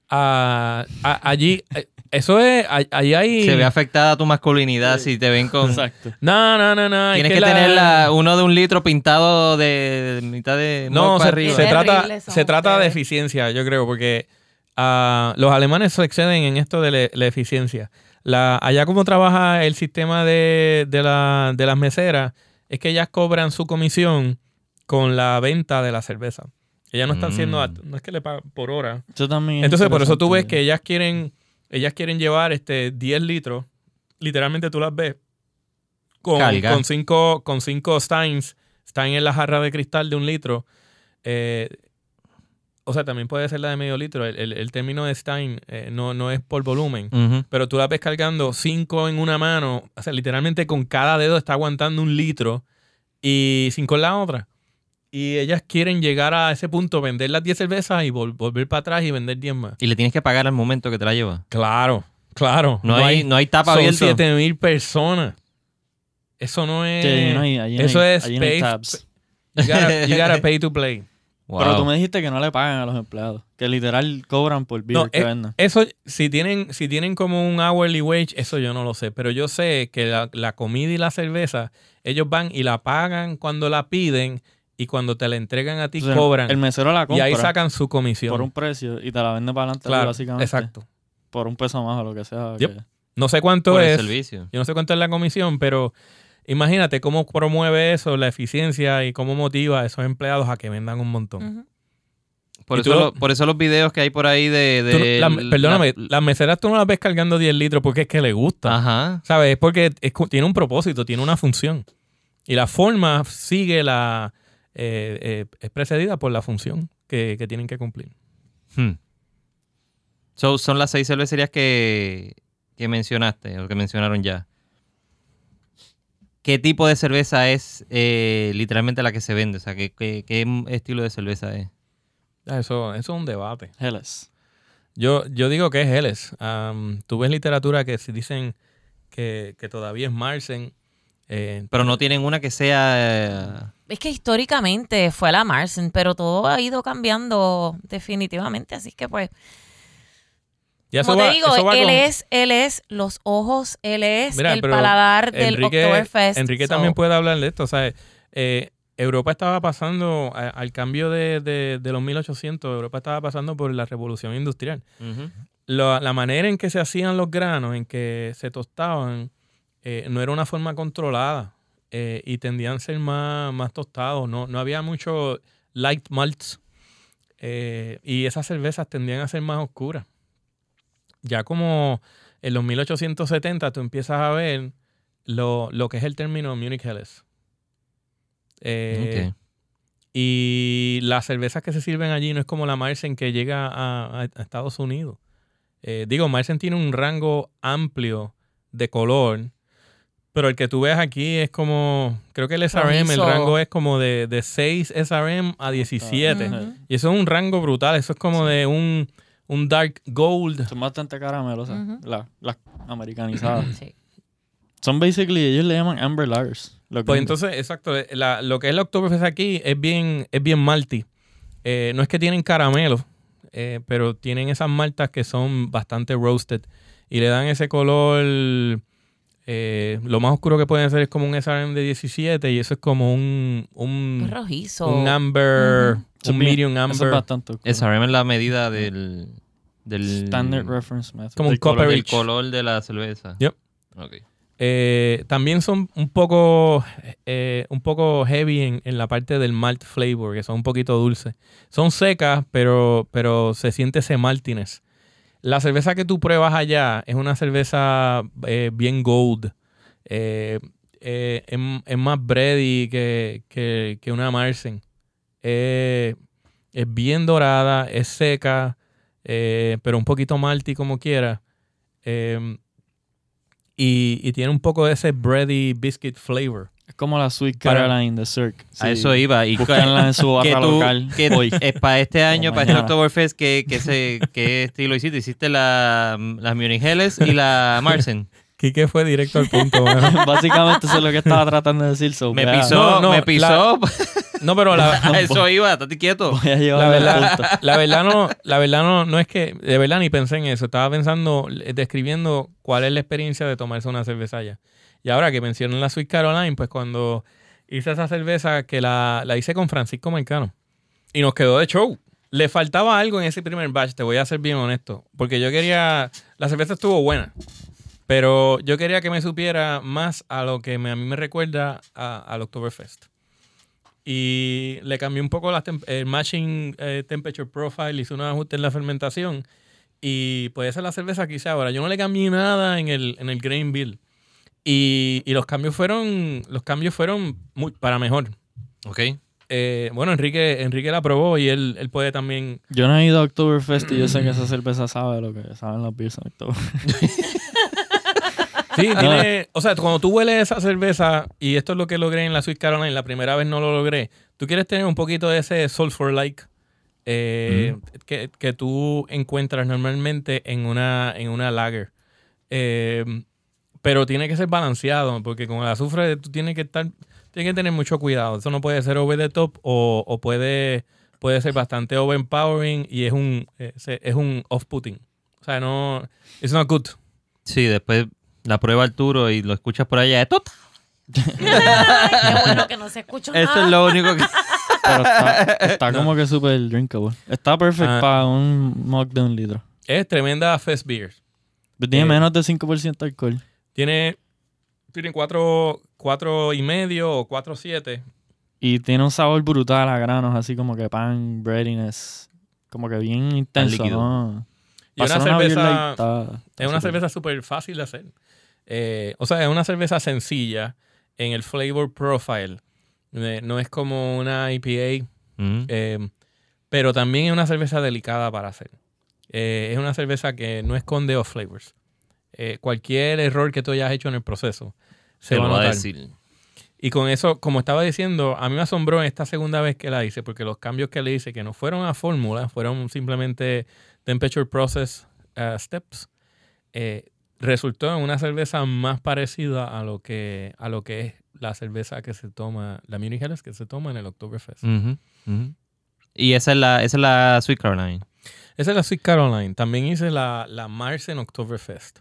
Ah, a- allí, eh, eso es, a- allí hay... Se ve afectada tu masculinidad si te ven con... Exacto. No, no, no, no. es Tienes que, la- tener la- uno de un litro pintado de, de mitad de... No, se, arriba. se trata, se trata de eficiencia, yo creo, porque ah, los alemanes se exceden en esto de la, la eficiencia. La, allá como trabaja el sistema de, de, la- de las meseras, es que ellas cobran su comisión con la venta de la cerveza. Ellas no están siendo, Mm. no es que le pagan por hora. Eso también es Entonces, por eso tú ves que ellas quieren, ellas quieren llevar este 10 litros. Literalmente tú las ves con, Carga. con cinco, con cinco steins, stein en la jarra de cristal de un litro. Eh, o sea, también puede ser la de medio litro. El, el- el término de stein eh, no, no es por volumen. Pero tú la ves cargando cinco en una mano. O sea, literalmente con cada dedo está aguantando un litro y cinco en la otra. Y ellas quieren llegar a ese punto, vender las 10 cervezas y vol- volver para atrás y vender 10 más. Y le tienes que pagar al momento que te la lleva. Claro, claro. No, hay, no hay tapa son abierta. 7 mil personas. Eso no es. Sí, allí no hay- allí no eso hay- es allí pay- tabs. You gotta, you gotta *laughs* pay to play. Wow. Pero tú me dijiste que no le pagan a los empleados. Que literal cobran por beer No, que eh, vendan. Eso, si tienen, si tienen como un hourly wage, eso yo no lo sé. Pero yo sé que la, la comida y la cerveza, ellos van y la pagan cuando la piden y cuando te la entregan a ti Entonces, cobran. El mesero la y compra ahí sacan su comisión. por un precio y te la vende para adelante claro, básicamente. exacto. Por un peso más o lo que sea. Yep. que- No sé cuánto Por el es. servicio. Yo no sé cuánto es la comisión, pero imagínate cómo promueve eso, la eficiencia y cómo motiva a esos empleados a que vendan un montón. Por Y eso, lo- por eso los videos que hay por ahí de... No- de la- perdóname, la- las meseras tú no las ves cargando 10 litros porque es que le gusta. Ajá. ¿Sabes? Es porque es tiene un propósito, tiene una función. Y la forma sigue la. Eh, eh, es precedida por la función que, que tienen que cumplir. Hmm. So, son las seis cervecerías que, que mencionaste, o que mencionaron ya. ¿Qué tipo de cerveza es eh, literalmente la que se vende? O sea, ¿qué, qué, qué estilo de cerveza es? Ah, Eso, eso es un debate. Helles. Yo, yo digo que es Helles. Tú ves literatura que si dicen que, que todavía es Marsen. Eh, Pero no tienen una que sea... Es que históricamente fue la Marsen, pero todo ha ido cambiando definitivamente, así que pues, ya eso como va- te digo, eso va él con- es, él es los ojos, él es Mira, el paladar del Enrique, Oktoberfest. Enrique so- también puede hablar de esto. O sea, eh, Europa estaba pasando, a- al cambio de, de- de los 1800, Europa estaba pasando por la revolución industrial. La manera en que se hacían los granos, en que se tostaban, eh, no era una forma controlada eh, y tendían a ser más, más tostados. No, no había mucho light malts eh, y esas cervezas tendían a ser más oscuras. Ya como en los 1870 tú empiezas a ver lo, lo que es el término Munich Helles. Y las cervezas que se sirven allí no es como la Marsen que llega a, a- a Estados Unidos. Eh, digo, Marsen tiene un rango amplio de color, pero el que tú ves aquí es como, creo que el SRM, el rango es como de, de 6 SRM a 17. Ujú. Y eso es un rango brutal, eso es como de un, un dark gold. Son bastante caramelosas. La- Las americanizadas. Sí. Son basically, ellos le llaman Amber Lagers. los Pues entonces, exacto, la- lo que es la Oktoberfest aquí es bien, es bien malty. Eh, no es que tienen caramelo, eh, pero tienen esas maltas que son bastante roasted y le dan ese color. Eh, lo más oscuro que pueden ser es como un SRM de 17 y eso es como un, un, rojizo. un amber. Eso un bien- medium Eso amber. es bastante oscuro. SRM es la medida del... del Standard Reference Method. Como un Del color copper del color de la cerveza. Yep. Ok. Eh, también son un poco, eh, un poco heavy en, en la parte del malt flavor, que son un poquito dulces. Son secas, pero, pero se siente ese maltiness. La cerveza que tú pruebas allá es una cerveza eh, bien gold. Eh, eh, es, más bready que, que, una Marsen. Es bien dorada, es seca, pero un poquito malty como quiera. Y, y tiene un poco de ese bready biscuit flavor. Es como la Sweet Para- Caroline de Cirque. A eso iba. Y Búsquenla en su que barra tú, local que hoy. eh, para este año, O para este. Oktoberfest, ¿qué, qué, se, ¿qué estilo hiciste? Hiciste la, las Munich Helles y la Marsen. *laughs* Quique fue directo al punto. *laughs* Básicamente eso es lo que estaba tratando de decir. so, Me pisó, No, no, me pisó. *laughs* No, pero la, A eso iba, estate quieto. Voy a la llevar verdad, punto. la verdad no, la verdad no, no es que, de verdad ni pensé en eso. Estaba pensando, describiendo cuál es la experiencia de tomarse una cerveza allá. Y ahora que mencionan la Sweet Caroline, pues cuando hice esa cerveza que la, la hice con Francisco Marcano y nos quedó de show. Le faltaba algo en ese primer batch, te voy a ser bien honesto, porque yo quería, la cerveza estuvo buena, pero yo quería que me supiera más a lo que me- a mí me recuerda al Oktoberfest. Y le cambié un poco la el matching eh, temperature profile, hice unos ajustes en la fermentación. Y pues esa es la cerveza que hice ahora. Yo no le cambié nada en el, en el grain bill. Y, y los cambios fueron, los cambios fueron muy, para mejor. Ok. Eh, bueno, Enrique, Enrique la probó y él, él puede también. Yo no he ido a Oktoberfest y yo sé que esa cerveza sabe lo que saben las beers en Oktoberfest. *laughs* Sí, tiene. O sea, cuando tú hueles esa cerveza, y esto es lo que logré en la Sweet Caroline, la primera vez no lo logré, tú quieres tener un poquito de ese sulfur-like eh, que, que tú encuentras normalmente en una, en una lager. Eh, pero tiene que ser balanceado, porque con el azufre tú tienes que estar, tienes que tener mucho cuidado. Eso no puede ser over the top o, o puede, puede ser bastante overpowering y es un, es, es un off-putting. O sea, no, it's not good. Sí, después la prueba Arturo y lo escuchas por allá. ¡Tot! Qué bueno que no se escucha *laughs* Eso es nada. lo único que. *laughs* Pero está, está como que super drinkable. Está perfecto Ah. para un mug de un litro. Es tremenda fest beer. Pero tiene Eh, menos de 5% de alcohol. Tiene, tiene cuatro, cuatro y medio o cuatro siete. Y tiene un sabor brutal a granos, así como que pan, breadiness. Como que bien intenso, líquido. ¿no? Y una cerveza, light, está- está es una cerveza súper fácil de hacer. Eh, o sea, es una cerveza sencilla en el flavor profile. Eh, no es como una IPA, Mm. eh, pero también es una cerveza delicada para hacer. Eh, es una cerveza que no esconde off flavors. Eh, cualquier error que tú hayas hecho en el proceso se, Se va a va a notar. decir. Y con eso, como estaba diciendo, a mí me asombró esta segunda vez que la hice, porque los cambios que le hice, que no fueron a fórmula, fueron simplemente temperature process uh, steps, eh, resultó en una cerveza más parecida a lo que a lo que es la cerveza que se toma, la Munich Helles que se toma en el Oktoberfest. Y esa es la, esa es la Sweet Caroline. Esa es la Sweet Caroline. También hice la, la Marsen Oktoberfest.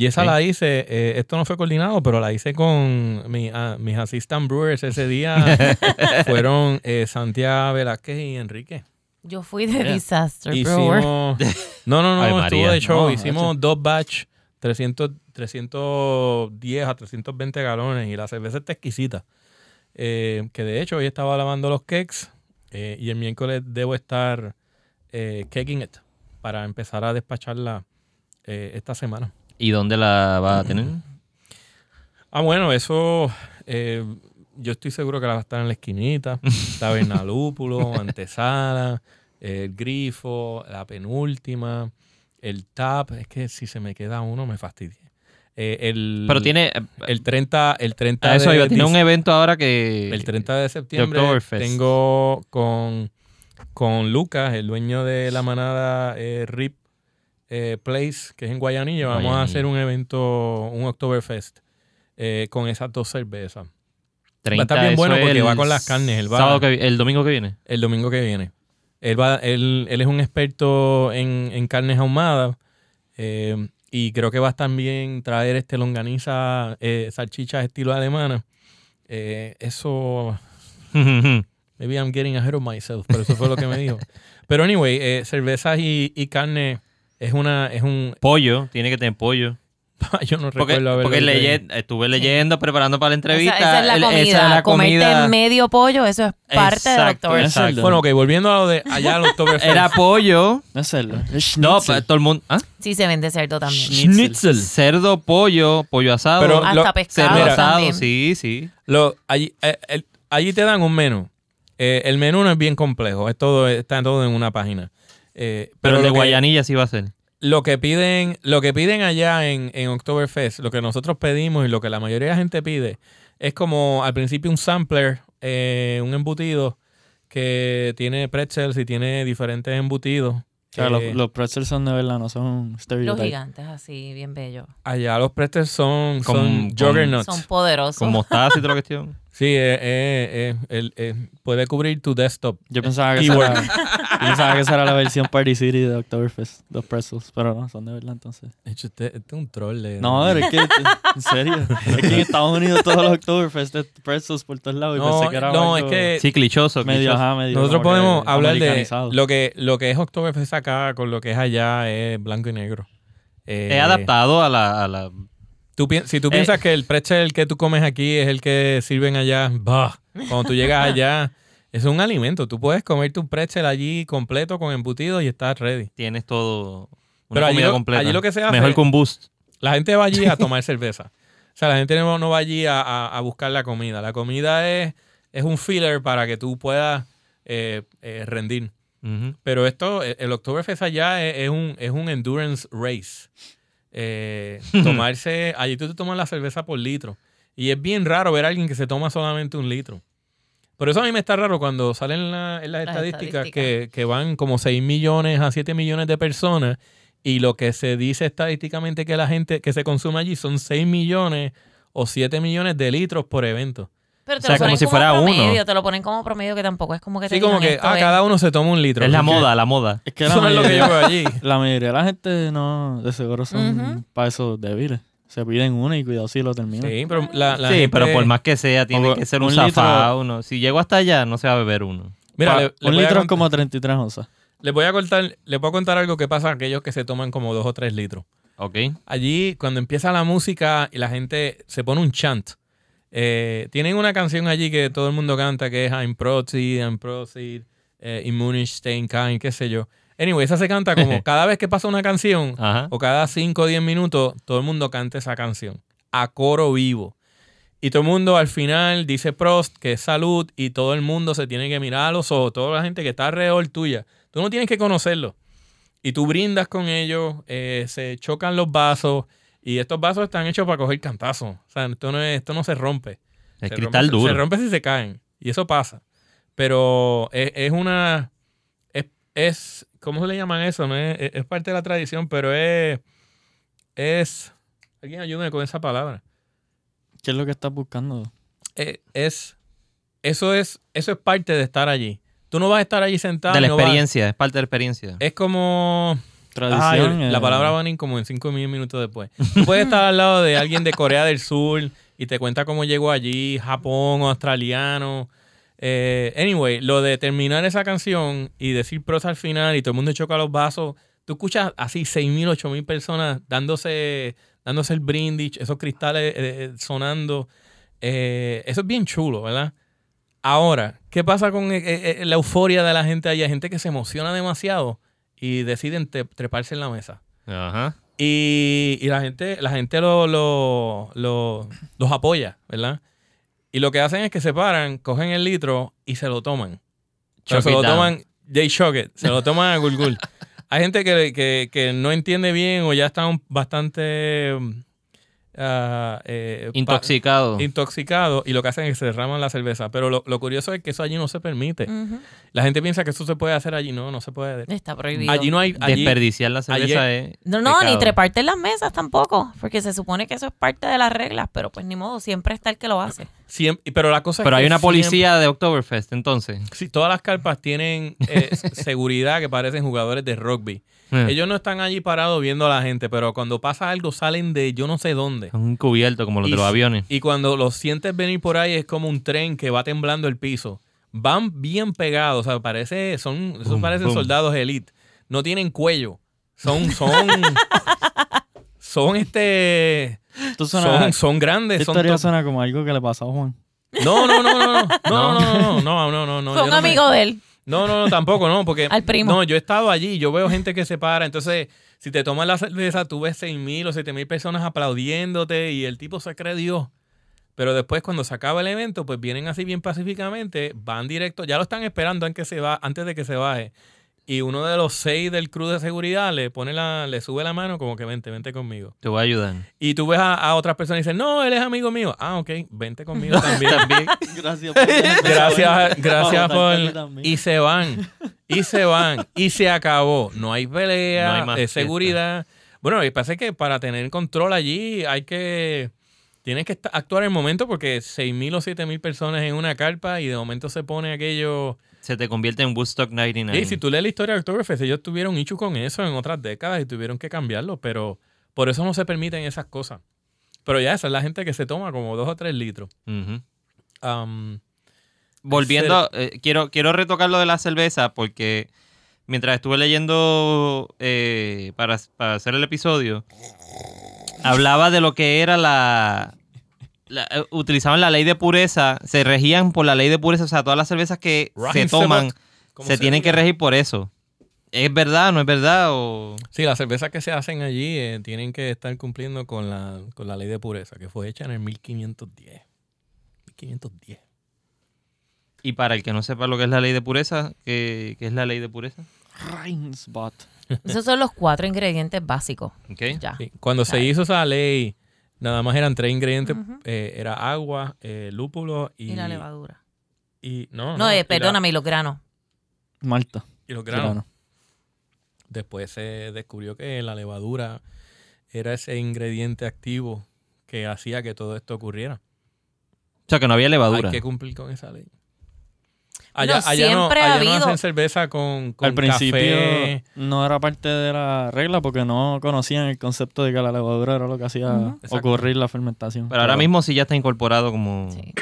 Y esa la hice, eh, esto no fue coordinado, pero la hice con mi, ah, mis assistant brewers ese día. *laughs* fueron eh, Santiago Velázquez y Enrique. Yo fui de Disaster Brewer. Hicimos... *laughs* No, no, no, Ay, estuvo María. de show. No, Hicimos dos batch, 300, 310 a 320 galones y la cerveza está exquisita. Eh, que de hecho hoy estaba lavando los cakes eh, y el miércoles debo estar eh, caking it para empezar a despacharla eh, esta semana. ¿Y dónde la va a tener? *laughs* Ah, bueno, eso eh, yo estoy seguro que la va a estar en la esquinita. Taberna *laughs* Lúpulo, Antesala, el Grifo, la penúltima, el Tap. Es que si se me queda uno me fastidia. Eh, el, Pero tiene. el 30, el 30 A eso de iba. Tiene un evento ahora que. el 30 de septiembre tengo con, con Lucas, el dueño de la manada eh, RIP eh, Place, que es en Guayanilla. Vamos a hacer un evento, un Oktoberfest eh, con esas dos cervezas. 30, va a estar bien bueno porque va con las carnes, él va- sábado que el domingo que viene. El domingo que viene. Él, va, él, él es un experto en, en carnes ahumadas eh, y creo que va a también traer este longaniza, salchichas estilo alemana. Eso *laughs* Maybe I'm getting ahead of myself, pero eso fue lo que me dijo. *laughs* Pero anyway, cervezas y, y carne es una, es un, pollo, tiene que tener pollo. *laughs* yo no Porque, recuerdo haberlo porque leye- estuve leyendo, preparando para la entrevista. esa es la el- comida. esa es la Comerte comida. medio pollo, eso es parte del Exacto, Oktoberfest. exacto. Bueno, ok, volviendo a lo de allá al Oktoberfest. *laughs* Era pollo. No es cerdo. Es No, pa- todo el mundo. ¿Ah? Sí se vende cerdo también. Schnitzel. Cerdo, pollo, pollo asado. Pero Hasta lo- pescado cerdo mira, asado, también. sí, sí. Lo, allí, eh, el- allí te dan un menú. Eh, el menú no es bien complejo, es todo, está todo en una página. Eh, Pero, el de lo que- Guayanilla sí va a ser. lo que piden, lo que piden allá en, en Oktoberfest, lo que nosotros pedimos y lo que la mayoría de la gente pide, es como al principio un sampler, eh, un embutido que tiene pretzels y tiene diferentes embutidos. Claro, los, los pretzels son de verdad, no son un Los gigantes así, bien bellos. allá los pretzels son, Con- son con- juggernauts. Son poderosos. Con mostaza y toda la *laughs* cuestión. Sí, eh, eh, eh, el- eh, puede cubrir tu desktop. Yo pensaba que, esa era, yo pensaba que esa era la versión Party City de Oktoberfest, los pretzels, pero no, son de verdad entonces. De hecho, este, este es un troll. de- No, pero es que, en serio, es que en Estados Unidos todos los Oktoberfest es pretzels por todos lados y No, pensé que era no, es que Sí, clichoso. medio, clichoso. ajá, medio nosotros que podemos hablar de lo que, lo que es Oktoberfest acá con lo que es allá es blanco y negro. Eh, He adaptado a la, a la- Tú si tú Eh. piensas que el pretzel que tú comes aquí es el que sirven allá, bah, cuando tú llegas allá, *laughs* es un alimento. Tú puedes comerte un pretzel allí completo con embutido y estás ready. Tienes todo. Una Pero allí comida lo- completa. allí lo que se hace- Mejor que un boost. La gente va allí a *laughs* tomar cerveza. O sea, la gente no, no va allí a, a- a buscar la comida. La comida es, es un filler para que tú puedas eh, eh, rendir. Pero esto, eh, el Oktoberfest allá es, es un, es un endurance race. Eh, *laughs* tomarse, allí tú te tomas la cerveza por litro. Y es bien raro ver a alguien que se toma solamente un litro. Por eso a mí me está raro cuando salen en, la- en las, Las estadísticas, estadísticas. Que, que van como 6 millones a 7 millones de personas y lo que se dice estadísticamente que la gente que se consume allí son 6 millones o 7 millones de litros por evento. Pero te O sea, lo ponen como si como fuera uno. promedio, te lo ponen como promedio que tampoco es como que te Así como que esto ah, es- cada uno se toma un litro. Es la moda, la moda. Es que la Eso no es lo que yo mayoría, veo allí. *laughs* la mayoría de la gente no, de seguro son Ujú. para esos débiles. Se piden uno y cuidado si lo terminan. Sí, pero la, la sí, gente- pero por más que sea, tiene Como que ser un un, litro- zafado. Uno. Si llego hasta allá, no se va a beber uno. Mira, Pa- le- le un voy a litro es cont- como 33 onzas. Les voy a contar, les voy a contar algo que pasa a aquellos que se toman como dos o tres litros. ¿Ok? Allí, cuando empieza la música y la gente se pone un chant, eh, tienen una canción allí que todo el mundo canta que es I'm Proceed, I'm Proceed, eh, Immunish, Staying Kind, qué sé yo. Anyway, esa se canta como *laughs* cada vez que pasa una canción Ajá. o cada 5 o 10 minutos, todo el mundo canta esa canción a coro vivo. Y todo el mundo al final dice Prost, que es salud, y todo el mundo se tiene que mirar a los ojos, toda la gente que está alrededor tuya. Tú no tienes que conocerlo. Y tú brindas con ellos, eh, se chocan los vasos, y estos vasos están hechos para coger cantazos. O sea, esto no, es- esto no se rompe. El Se cristal rompe, duro. Se rompe si se caen. Y eso pasa. Pero es, es una. Es, es- ¿Cómo se le llaman eso? No es, es- es parte de la tradición, pero es. Es. Alguien ayúdame con esa palabra. ¿Qué es lo que estás buscando? Eh, Es. Eso es. Eso es parte de estar allí. Tú no vas a estar allí sentado. de la vas- experiencia, es parte de la experiencia. es como. Tradición. Ay, la eh, palabra venir como en cinco mil minutos después. Tú puedes estar al lado de alguien de Corea del Sur y te cuenta cómo llegó allí, Japón, australiano. Eh, anyway, lo de terminar esa canción y decir prosa al final y todo el mundo choca los vasos. Tú escuchas así 6 mil, 8 mil personas dándose, dándose el brindis, esos cristales eh, sonando. Eh, eso es bien chulo, ¿verdad? Ahora, ¿qué pasa con la euforia de la gente allá? Gente que se emociona demasiado y deciden te- treparse en la mesa. Ajá. Y, y la gente, la gente lo, lo- lo- los apoya, ¿verdad? Y lo que hacen es que se paran, cogen el litro y se lo toman. Pero se lo down. toman, they shock it, se lo toman a gulgul. *laughs* Hay gente que, que- que no entiende bien o ya están bastante ah, eh, Intoxicado. intoxicados y lo que hacen es que se derraman la cerveza. Pero lo, lo curioso es que eso allí no se permite. La gente piensa que eso se puede hacer allí. No, no se puede. Está prohibido. Allí no hay... Allí, Desperdiciar la cerveza es. No, no, ni treparte en las mesas tampoco, porque se supone que eso es parte de las reglas, pero pues ni modo, siempre está el que lo hace. siempre- pero la cosa es Pero que hay una siempre- policía de Oktoberfest, entonces. Sí, todas las carpas tienen eh, *laughs* seguridad que parecen jugadores de rugby. Eh, Ellos no están allí parados viendo a la gente, pero cuando pasa algo salen de yo no sé dónde. Un cubierto como los Y de los aviones. Y cuando los sientes venir por ahí es como un tren que va temblando el piso. Van bien pegados, o sea, parece, son, esos parecen boom. soldados elite. No tienen cuello. Son, son, son este, suena, son, son grandes. esta historia to- suena como algo que le pasó a Juan. no, no, no, no, no, no, no, no, no, no, no, no, no, Fue un no me- amigo de él. No, no, no, tampoco, no, porque... *laughs* Al primo. No, yo he estado allí, yo veo gente que se para, entonces, si te tomas la cerveza, tú ves 6 mil o 7 mil personas aplaudiéndote y el tipo se cree Dios. Pero después, cuando se acaba el evento, pues vienen así bien pacíficamente, van directo, ya lo están esperando antes, que se va, antes de que se baje. Y uno de los seis del crew de seguridad le pone la, le sube la mano como que vente, vente conmigo. Te voy a ayudar. Y tú ves a, a otras personas y dicen, no, él es amigo mío. Ah, ok, vente conmigo *laughs* también. *laughs* Gracias *laughs* Gracias, gracias aquí por... Y se van, y se van, y se acabó. No hay pelea, No hay más de fiesta. seguridad. Bueno, y pasa que para tener control allí hay que... Tienes que actuar en el momento porque 6.000 o 7.000 personas en una carpa y de momento se pone aquello... Se te convierte en Woodstock 99. Y si tú lees la historia de Oktoberfest, ellos tuvieron issue con eso en otras décadas y tuvieron que cambiarlo, pero por eso no se permiten esas cosas. Pero ya esa es la gente que se toma como dos o tres litros. Um, Volviendo, eh, quiero, quiero retocar lo de la cerveza porque mientras estuve leyendo eh, para, para hacer el episodio, hablaba de lo que era la, la- eh, Utilizaban la ley de pureza, se regían por la ley de pureza, o sea, todas las cervezas que se toman se se tienen que regir por eso. ¿Es verdad? ¿No es verdad? O... Sí, las cervezas que se hacen allí eh, tienen que estar cumpliendo con la, con la ley de pureza, que fue hecha en el 1510. 1510. Y para el que no sepa lo que es la ley de pureza, ¿qué, qué es la ley de pureza? Reinsbot. Esos son los cuatro ingredientes básicos. ¿Ok? Ya. Sí, Cuando se hizo esa ley, nada más eran tres ingredientes. Eh, era agua, eh, lúpulo y, Y la levadura. Y, no, No, eh, y la- perdóname, y los granos. Malta. Y los granos. grano. Después se descubrió que la levadura era ese ingrediente activo que hacía que todo esto ocurriera. O sea, que no había levadura. Hay que cumplir con esa ley. No, Allá, allá no, siempre ha allá no habido- hacen cerveza con, con Al principio café. no era parte de la regla porque no conocían el concepto de que la levadura era lo que hacía ocurrir la fermentación. Pero ahora mismo sí ya está incorporado como... Sí.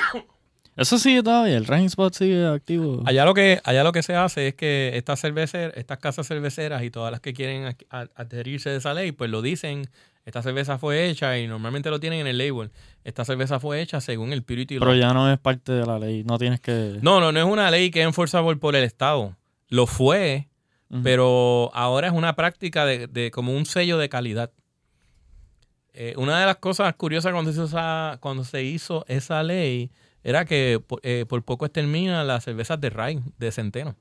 Eso sigue todavía, el Rain Spot sigue activo. Allá lo que allá lo que se hace es que estas cerveceras, estas casas cerveceras y todas las que quieren adherirse de esa ley, pues lo dicen, esta cerveza fue hecha y normalmente lo tienen en el label. Esta cerveza fue hecha según el Purity Pero Law. ya no es parte de la ley. No tienes que. No, no, no es una ley que es enforceable por el Estado. Lo fue, pero ahora es una práctica de, de como un sello de calidad. Eh, una de las cosas curiosas cuando se, hizo esa, cuando se hizo esa ley era que eh, por poco exterminan las cervezas de rye, de centeno.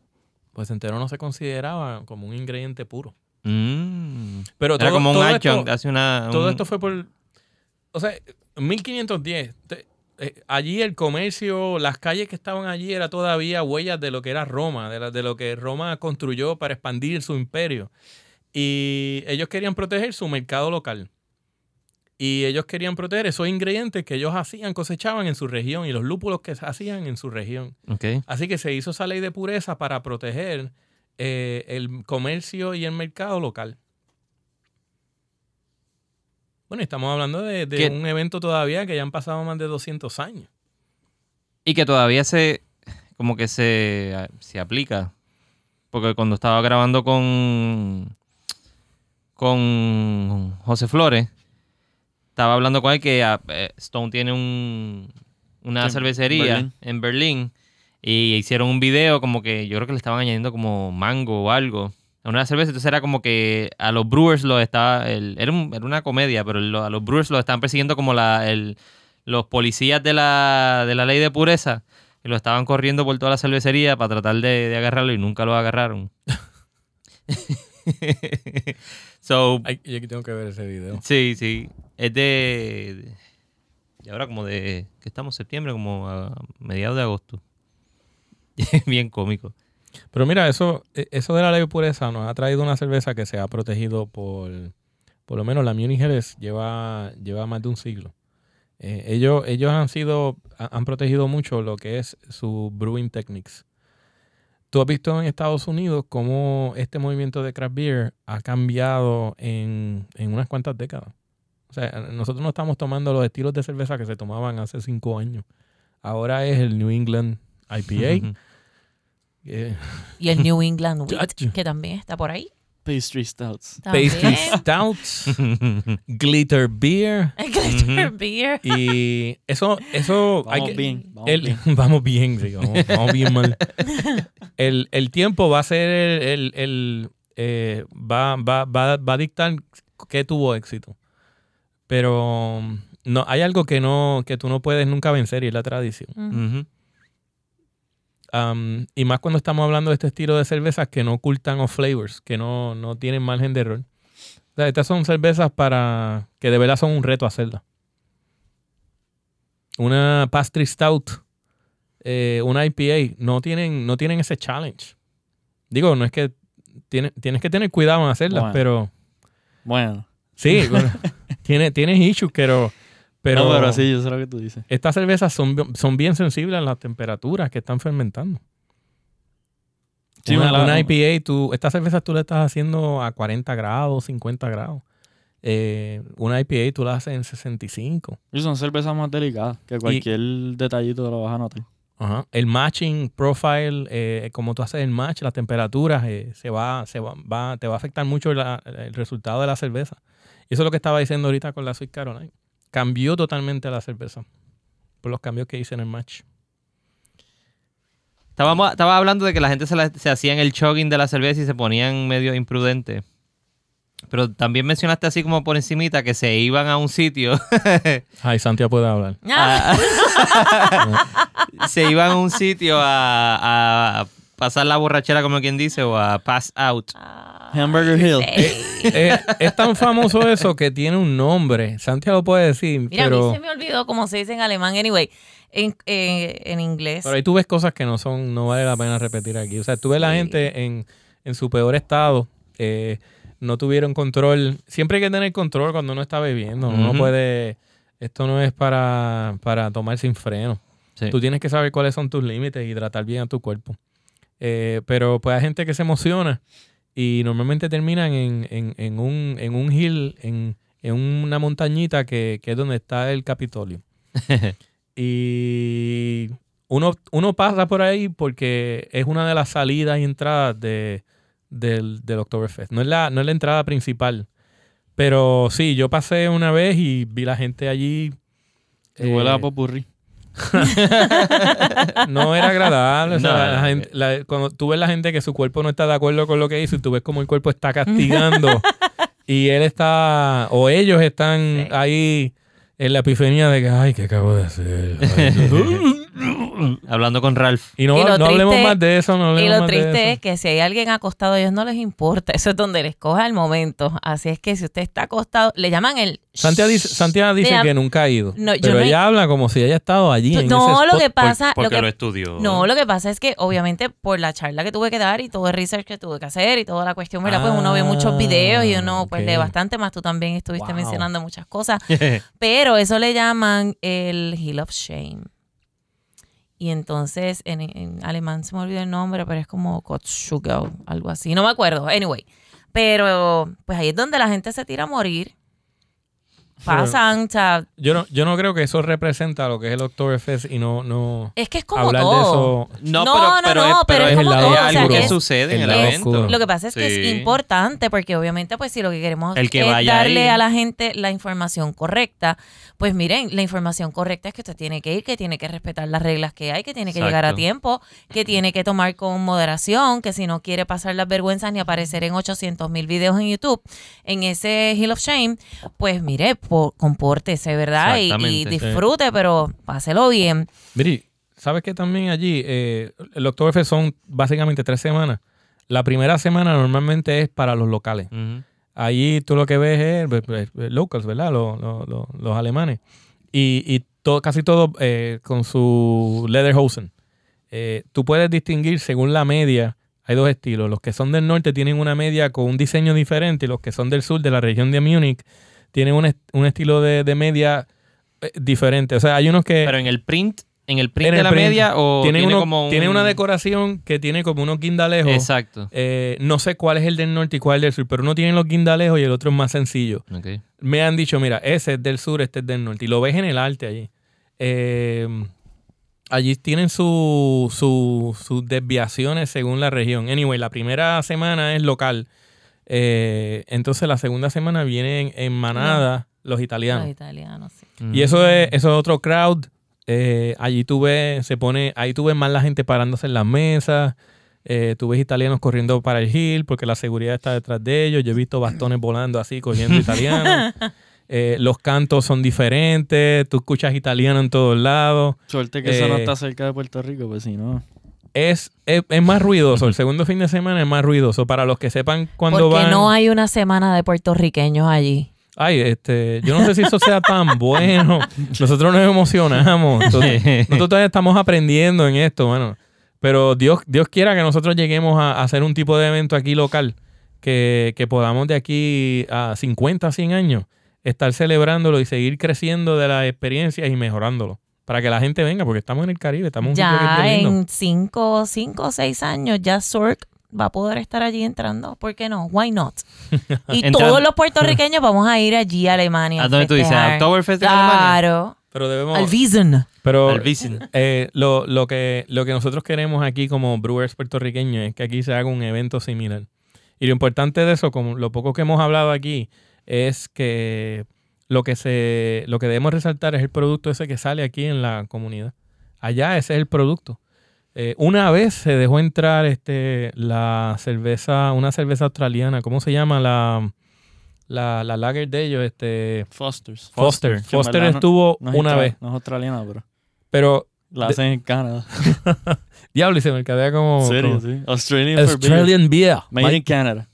Pues centeno no se consideraba como un ingrediente puro. Mm. Pero Era todo, como un todo adjunct, esto, hace una... todo esto fue por... O sea, 1510. te- eh, allí el comercio, las calles que estaban allí era todavía huellas de lo que era Roma, de, la- de lo que Roma construyó para expandir su imperio. Y ellos querían proteger su mercado local. Y ellos querían proteger esos ingredientes que ellos hacían, cosechaban en su región y los lúpulos que hacían en su región. Así que se hizo esa ley de pureza para proteger eh, el comercio y el mercado local. Bueno, y estamos hablando de, un evento todavía que ya han pasado más de 200 años. Y que todavía se... Como que se, se aplica. Porque cuando estaba grabando con... Con José Flores, estaba hablando con él que ah, eh, Stone tiene un, una Sí, cervecería Berlín. en Berlín y hicieron un video como que yo creo que le estaban añadiendo como mango o algo a una cerveza. Entonces era como que a los brewers los estaba. el- era, un- era una comedia, pero lo- a los brewers los estaban persiguiendo como la, el- los policías de la, de la ley de pureza y lo estaban corriendo por toda la cervecería para tratar de, de agarrarlo y nunca lo agarraron. *laughs* so, Ay, yo aquí tengo que ver ese video. Sí, sí. Es de. Y ahora como de. que estamos? Septiembre, como a mediados de agosto. *laughs* Bien cómico. Pero mira, eso, eh, eso de la ley pureza nos ha traído una cerveza que se ha protegido por, por lo menos la Munich Helles lleva, lleva más de un siglo. Eh, ellos, ellos han sido, ha- han protegido mucho lo que es su brewing techniques. Tú has visto en Estados Unidos cómo este movimiento de craft beer ha cambiado en, en unas cuantas décadas. O sea, nosotros no estamos tomando los estilos de cerveza que se tomaban hace cinco años. Ahora es el New England IPA. eh, Y el New England *laughs* Wheat, que también está por ahí. Pastry Stouts. También. Pastry Stouts, *laughs* Glitter Beer. *laughs* Glitter. Beer. Y eso, eso hay Vamos que- bien, vamos el- bien. vamos bien, sí, vamos, vamos bien mal. El, el tiempo va a ser el, el- el, eh, va, va, va, va a dictar qué tuvo éxito. Pero no, hay algo que no, que tú no puedes nunca vencer y es la tradición. Um, y más cuando estamos hablando de este estilo de cervezas que no ocultan o flavors, que no, no tienen margen de error. O sea, estas son cervezas para que de verdad son un reto hacerlas. Una pastry stout, eh, una IPA, no tienen, no tienen ese challenge. Digo, no es que tiene- tienes que tener cuidado en hacerlas, Bueno. pero Bueno. sí, *laughs* bueno, tiene, tienes issues, pero, pero, no, pero sí, yo sé lo que tú dices. estas cervezas son, son bien sensibles a las temperaturas que están fermentando. Sí, una, IPA, tú, estas cervezas tú la estás haciendo a 40 grados, 50 grados. Eh, una IPA tú la haces en 65. Y son cervezas más delicadas, que cualquier detallito lo vas a notar. Ajá. El matching profile, eh, como tú haces el match, las temperaturas, eh, se va, se va, va- te va a afectar mucho la- el resultado de la cerveza. Y eso es lo que estaba diciendo ahorita con la Sweet Caroline. Cambió totalmente la cerveza por los cambios que hice en el match. Estábamos, estaba hablando de que la gente se, la- se hacían el chugging de la cerveza y se ponían medio imprudentes. Pero también mencionaste así como por encimita que se iban a un sitio. *laughs* Ay, Santiago puede hablar. Ah, a- *laughs* se iban a un sitio a, a pasar la borrachera, como quien dice, o a pass out. Hamburger Hill. sí. Eh, es tan famoso eso que tiene un nombre. Santiago puede decir, Mira, a pero mí se me olvidó cómo se dice en alemán. Anyway, en, eh, en inglés. Pero ahí tú ves cosas que no son, no vale la pena repetir aquí. O sea, tú ves la gente en, en su peor estado, eh, no tuvieron control. Siempre hay que tener control cuando uno está bebiendo. Uno puede, esto no es para, para tomar sin freno. Sí. Tú tienes que saber cuáles son tus límites y tratar bien a tu cuerpo. Eh, pero pues hay gente que se emociona y normalmente terminan en, en- en un, en un hill, en, en una montañita que, que es donde está el Capitolio. *laughs* y uno, uno pasa por ahí porque es una de las salidas y entradas de, del, del Oktoberfest. No es, la, no es la entrada principal. Pero sí, yo pasé una vez y vi la gente allí. Huele eh, a popurrí. *laughs* no era agradable. o sea, No, la- gente- la- cuando tú ves la gente que su cuerpo no está de acuerdo con lo que hizo y tú ves como el cuerpo está castigando *laughs* y él está, o ellos están Sí. ahí en la epifania de que, ay, ¿qué acabo de hacer? Ay, *laughs* *laughs* Hablando con Ralph. y no, Y no hablemos triste- más de eso, no Y lo más de triste eso. es que si hay alguien acostado, a ellos no les importa. *laughs* Eso es donde les coja el momento. Así es que si usted está acostado, le llaman el. Santiago dice, Santiago dice que nunca ha ido, No, pero he- ella habla como si haya estado allí en ese No, lo que pasa. Por- lo porque que- lo, estudió. No, lo que pasa es que obviamente por la charla que tuve que dar y todo el research que tuve que hacer y toda la cuestión, ¿verdad? pues uno ve muchos Ah, videos y uno pues ok. lee bastante más. Tú también estuviste Wow. mencionando muchas cosas. *laughs* Pero eso le llaman el Hill of Shame. Y entonces en, alemán se me olvidó el nombre, pero es como Kotschugau, algo así. No me acuerdo. Anyway. Pero pues ahí es donde la gente se tira a morir. Pasan, o sea, Yo no, yo no creo que eso representa lo que es el Oktoberfest y no, no es que es como hablar de todo. eso. No, No, pero, no, pero, no, es, pero pero es es, como el- todo, es o sea, algo que es- sucede en el evento. Lo que pasa es que Sí. es importante porque obviamente pues si lo que queremos El que es vaya darle ahí. a la gente la información correcta, pues miren, la información correcta es que usted tiene que ir, que tiene que respetar las reglas que hay, que tiene que llegar a tiempo, que tiene que tomar con moderación, que si no quiere pasar las vergüenzas ni aparecer en 800 mil videos en YouTube, en ese Hill of Shame, pues mire, compórtese, ¿verdad? Y, y Exactamente, sí. disfrute, pero páselo bien. Miri, ¿sabes que también allí eh, el Oktoberfest son básicamente tres semanas? La primera semana normalmente es para los locales. Allí tú lo que ves es pues, pues, locals, ¿verdad? Los, los- los- los alemanes. Y, y todo, casi todo eh, con su Lederhosen. Eh, tú puedes distinguir según la media. Hay dos estilos. Los que son del norte tienen una media con un diseño diferente y los que son del sur, de la región de Múnich, tienen un, est- un estilo de, de media eh, diferente. O sea, hay unos que... Pero en el print, en el print en de la print media o tiene, tiene uno- como un... tiene una decoración que tiene como unos guindalejos. Exacto. Eh, no sé cuál es el del norte y cuál es el del sur, pero uno tiene los guindalejos y el otro es más sencillo. Me han dicho, mira, ese es del sur, este es del norte. Y lo ves en el arte allí. Eh, allí tienen su- su- sus desviaciones según la región. Anyway, la primera semana es local. Eh, entonces la segunda semana vienen en manada los italianos. Los italianos, sí. Y eso es, eso es otro crowd. Eh, allí tú ves, se pone, ahí tú ves más la gente parándose en las mesas. Eh, tú ves italianos corriendo para el hill porque la seguridad está detrás de ellos. Yo he visto bastones volando así, cogiendo italianos. *laughs* Eh, los cantos son diferentes. Tú escuchas italiano en todos lados. Suerte que eso no está cerca de Puerto Rico, pues si no. Es, es, es más ruidoso. El segundo fin de semana es más ruidoso. Para los que sepan cuándo Porque van. no hay una semana de puertorriqueños allí. Ay, este, yo no sé si eso sea tan *laughs* bueno. Nosotros nos emocionamos. Entonces, nosotros todavía estamos aprendiendo en esto, mano. Pero Dios, Dios quiera que nosotros lleguemos a, a hacer un tipo de evento aquí local, que, que podamos de aquí a 50, 100 años estar celebrándolo y seguir creciendo de las experiencias y mejorándolo. Para que la gente venga, porque estamos en el Caribe, estamos un Ya lindo. en cinco, cinco o seis años ya Zork va a poder estar allí entrando. ¿Por qué no? Why not? *laughs* Y todos los puertorriqueños vamos a ir allí a Alemania. ¿A dónde tú dices? ¿A Oktoberfest en Alemania? Claro. Pero debemos... Al Wiesen. Pero Al Wiesn. eh, lo, lo, que, lo que nosotros queremos aquí como brewers puertorriqueños es que aquí se haga un evento similar. Y lo importante de eso, como lo poco que hemos hablado aquí, es que lo que, se, lo que debemos resaltar es el producto ese que sale aquí en la comunidad. Allá ese es el producto. Eh, una vez se dejó entrar este, la cerveza, una cerveza australiana, ¿cómo se llama? La, la, la lager de ellos, este, Foster's. Foster. Foster no- estuvo no es una vez, No es australiana, pero pero la De- hacen en Canadá. *laughs* Diablo, y se mercadea como. ¿En serio? como- Sí. Australian beer. Australian Beer. Made in Canada.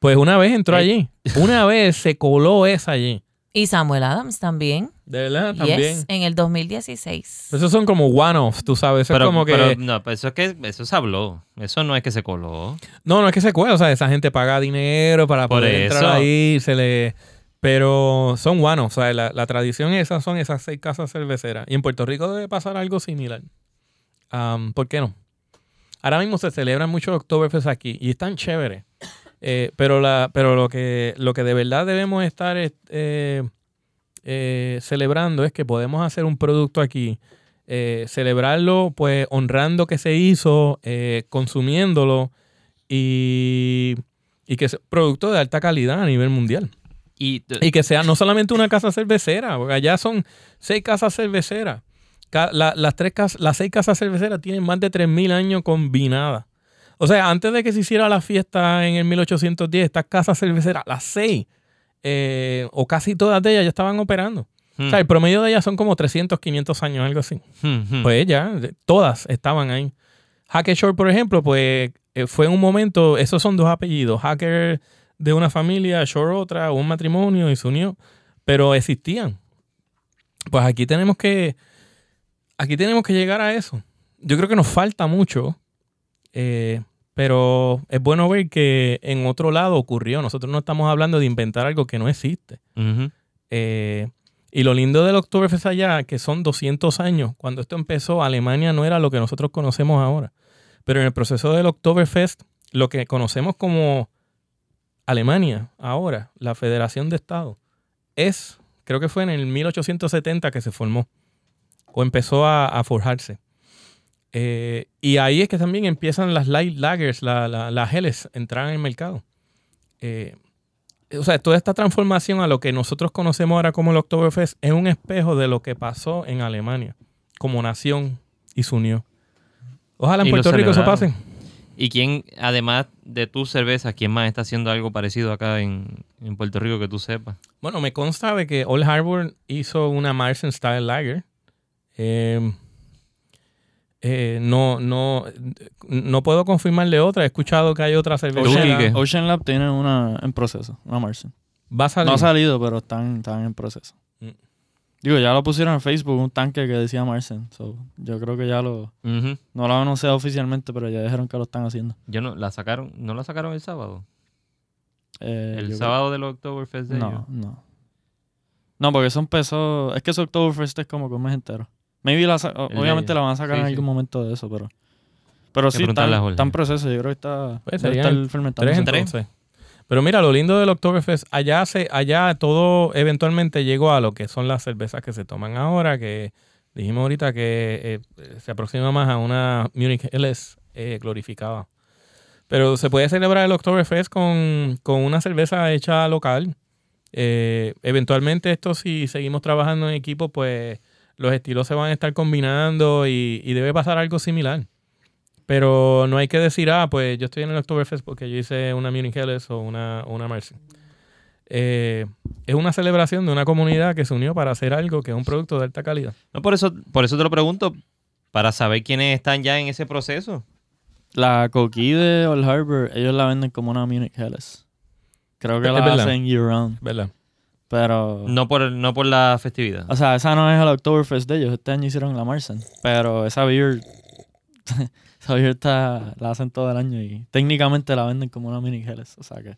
Pues una vez entró allí. Una vez se coló esa allí. Y Samuel Adams también. De verdad, Yes, también. en el 2016. Esos son como one-offs, tú sabes. Eso Pero, es como que. pero no, pero eso es que eso se habló. Eso no es que se coló. No, no es que se cuela. O sea, esa gente paga dinero para Por poder entrar eso. ahí. Se le... Pero son one-offs. O sea, la, la tradición esa son esas seis casas cerveceras. Y en Puerto Rico debe pasar algo similar. ¿Por qué no? Ahora mismo se celebran muchos Oktoberfest aquí y están chéveres. Eh, pero la, pero lo que, lo que de verdad debemos estar es, eh, eh, celebrando es que podemos hacer un producto aquí, celebrarlo pues honrando que se hizo, consumiéndolo y, y que es producto de alta calidad a nivel mundial. Y, Y que sea no solamente una casa cervecera, porque allá son seis casas cerveceras. La- las, tres las seis casas cerveceras tienen más de 3.000 años combinadas. O sea, antes de que se hiciera la fiesta en el 1810, estas casas cerveceras, las seis, eh, o casi todas de ellas ya estaban operando. Hmm, O sea, el promedio de ellas son como 300, 500 años, algo así. hmm, hmm. Pues ya, todas estaban ahí. Hacker Shore, por ejemplo, pues eh, fue en un momento, esos son dos apellidos. Hacker de una familia, Shore otra, un matrimonio y se unió. Pero existían. Pues aquí tenemos que, aquí tenemos que llegar a eso. Yo creo que nos falta mucho, eh, pero es bueno ver que en otro lado ocurrió. Nosotros no estamos hablando de inventar algo que no existe. Eh, y lo lindo del Oktoberfest allá, que son 200 años. Cuando esto empezó, Alemania no era lo que nosotros conocemos ahora. Pero en el proceso del Oktoberfest, lo que conocemos como Alemania ahora, la Federación de Estados, es, creo que fue en el 1870 que se formó o empezó a, a forjarse. Eh, y ahí es que también empiezan las light lagers, la- la- las Helles, entrar en el mercado. Eh, o sea, toda esta transformación a lo que nosotros conocemos ahora como el Oktoberfest es un espejo de lo que pasó en Alemania como nación y se unió. Ojalá en Puerto Rico eso pase. ¿Y quién, además de tu cerveza, quién más está haciendo algo parecido acá en, en Puerto Rico que tú sepas? Bueno, me consta de que Old Harbor hizo una Marsen Style Lager. Eh, eh, no, no, no puedo confirmarle otra. He escuchado que hay otra cerveza. Quique. Ocean, Ocean Lab tiene una en proceso, una Marsen. Va a salir. No ha salido, pero están, están en proceso. Mm. Digo, ya lo pusieron en Facebook, un tanque que decía Marsen. So, yo creo que ya lo... No lo han anunciado oficialmente, pero ya dijeron que lo están haciendo. Yo no, la sacaron, ¿no la sacaron el sábado? Eh, el sábado del Oktoberfest de creo- ellos. No, no. No, porque eso empezó... Es que eso Oktoberfest es como que un mes entero. Maybe la El obviamente la van a sacar Sí, en sí. algún momento de eso, pero... Pero sí, está, está en proceso. Yo creo que está... Pues debe serían estar fermentando. Tres entonces. Pero mira, lo lindo del Oktoberfest, allá, se, allá todo eventualmente llegó a lo que son las cervezas que se toman ahora, que dijimos ahorita que eh, se aproxima más a una Munich Helles eh, glorificada. Pero se puede celebrar el Oktoberfest con, con una cerveza hecha local. Eh, eventualmente esto si seguimos trabajando en equipo, pues los estilos se van a estar combinando y, y debe pasar algo similar. Pero no hay que decir, ah, pues yo estoy en el Oktoberfest porque yo hice una Munich Helles o una, una Mercy. Eh, es una celebración de una comunidad que se unió para hacer algo que es un producto de alta calidad. No, por eso, por eso te lo pregunto, para saber quiénes están ya en ese proceso. La coquí de Old Harbor, ellos la venden como una Munich Helles. Creo que Es la verdad. hacen year round. ¿Verdad? Pero... No por, no por la festividad. O sea, esa no es el Oktoberfest de ellos. Este año hicieron la Marsen. Pero esa beer... *laughs* esa beer está, la hacen todo el año y técnicamente la venden como una Munich Helles. O sea que...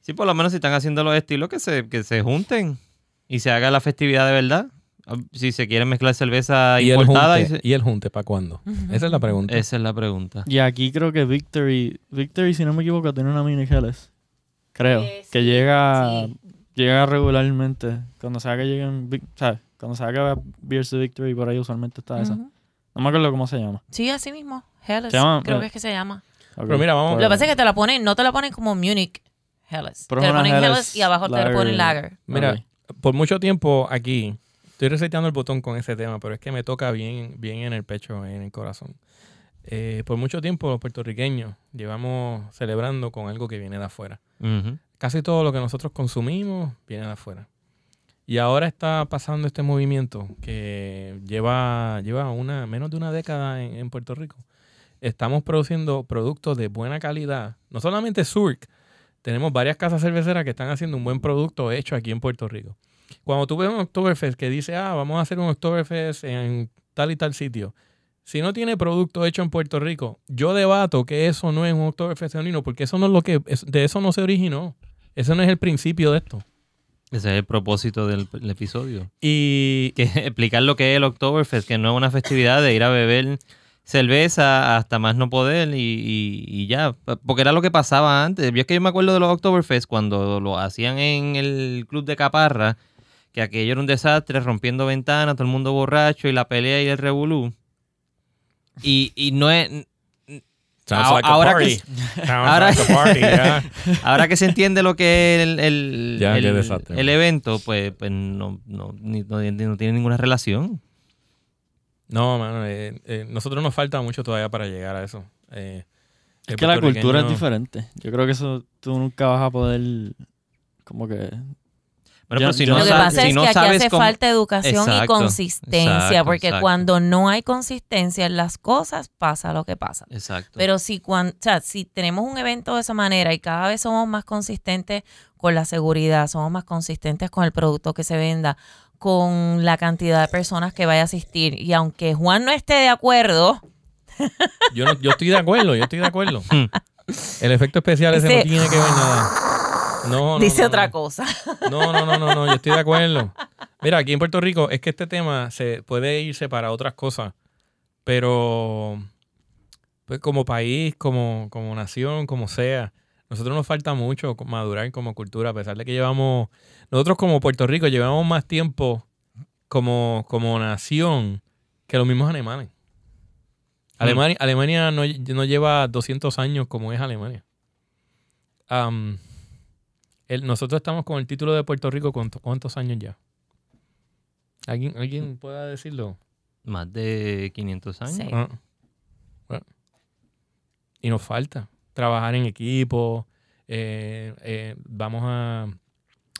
Sí, por lo menos si están haciendo los estilos, que se, que se junten y se haga la festividad de verdad. Si se quieren mezclar cerveza ¿Y el, importada. y junte, se- ¿Y el junte para cuándo? Esa es la pregunta. Esa es la pregunta. Y aquí creo que Victory... Victory, si no me equivoco, tiene una Munich Helles. Creo. Eh, que llega... sí. Llega regularmente. Cuando sea que lleguen... ¿Sabes? Cuando sea que Beers de Victory por ahí usualmente está esa. Ujú. No me acuerdo cómo se llama. Sí, así mismo. Llama- Creo que es que se llama. Ok. Pero mira, vamos- Lo que pasa es que te la ponen, no te la ponen como Munich Helles. Pero te la ponen Helles Helles y abajo te lager. la ponen Lager. Mira, Ok. por mucho tiempo aquí, estoy reseteando el botón con ese tema, pero es que me toca bien, bien en el pecho, en el corazón. Eh, por mucho tiempo los puertorriqueños llevamos celebrando con algo que viene de afuera. Ujú. Casi todo lo que nosotros consumimos viene de afuera. Y ahora está pasando este movimiento que lleva, lleva una, menos de una década en, Puerto Rico. Estamos produciendo productos de buena calidad, no solamente Surk, tenemos varias casas cerveceras que están haciendo un buen producto hecho aquí en Puerto Rico. Cuando tú ves un Oktoberfest que dice, ah, vamos a hacer un Oktoberfest en tal y tal sitio, si no tiene producto hecho en Puerto Rico, yo debato que eso no es un Oktoberfest genuino, porque eso no es lo que, de eso no se originó. Ese no es el principio de esto. Ese es el propósito del, episodio. Y *laughs* Que explicar lo que es el Oktoberfest, que no es una festividad de ir a beber cerveza hasta más no poder y, y- y ya. Porque era lo que pasaba antes. Yo es que yo me acuerdo de los Oktoberfest cuando lo hacían en el club de Caparra, que aquello era un desastre, rompiendo ventanas, todo el mundo borracho y la pelea y el revolú. Y, y no es... Sounds Ahora- like a ahora party. que- Sounds ahora- like a *laughs* party, yeah. *laughs* Ahora que se entiende lo que es el, el, evento, pues, pues no, no, ni- no- no tiene ninguna relación. No, mano, eh, eh, nosotros nos falta mucho todavía para llegar a eso. Eh, Es que la cultura es diferente. Yo creo que eso tú nunca vas a poder como que... Bueno, pero si no, Lo que sa- pasa si es no que aquí sabes hace cómo- falta educación y consistencia, exacto, porque exacto. cuando no hay consistencia en las cosas, pasa lo que pasa. Exacto. Pero si, cuan- o sea, si tenemos un evento de esa manera y cada vez somos más consistentes con la seguridad, somos más consistentes con el producto que se venda, con la cantidad de personas que vaya a asistir, y aunque Juan no esté de acuerdo, Yo, no- yo estoy de acuerdo, yo estoy de acuerdo. *laughs* El efecto especial ese no Dice- tiene que ver nada. No, no, dice no, otra no. cosa. No, no, no, no, no, yo estoy de acuerdo. Mira, aquí en Puerto Rico es que este tema se puede irse para otras cosas, pero pues como país, como, como nación, como sea, nosotros nos falta mucho madurar como cultura, a pesar de que llevamos, nosotros como Puerto Rico llevamos más tiempo como, como nación que los mismos alemanes. Alemania, Alemania no, no lleva 200 años como es Alemania. El- nosotros estamos con el título de Puerto Rico, ¿cuánto- ¿cuántos años ya? ¿Alguien, ¿Alguien pueda decirlo? Más de 500 años. Sí. Ah. Bueno. Y nos falta trabajar en equipo. eh, eh, vamos a,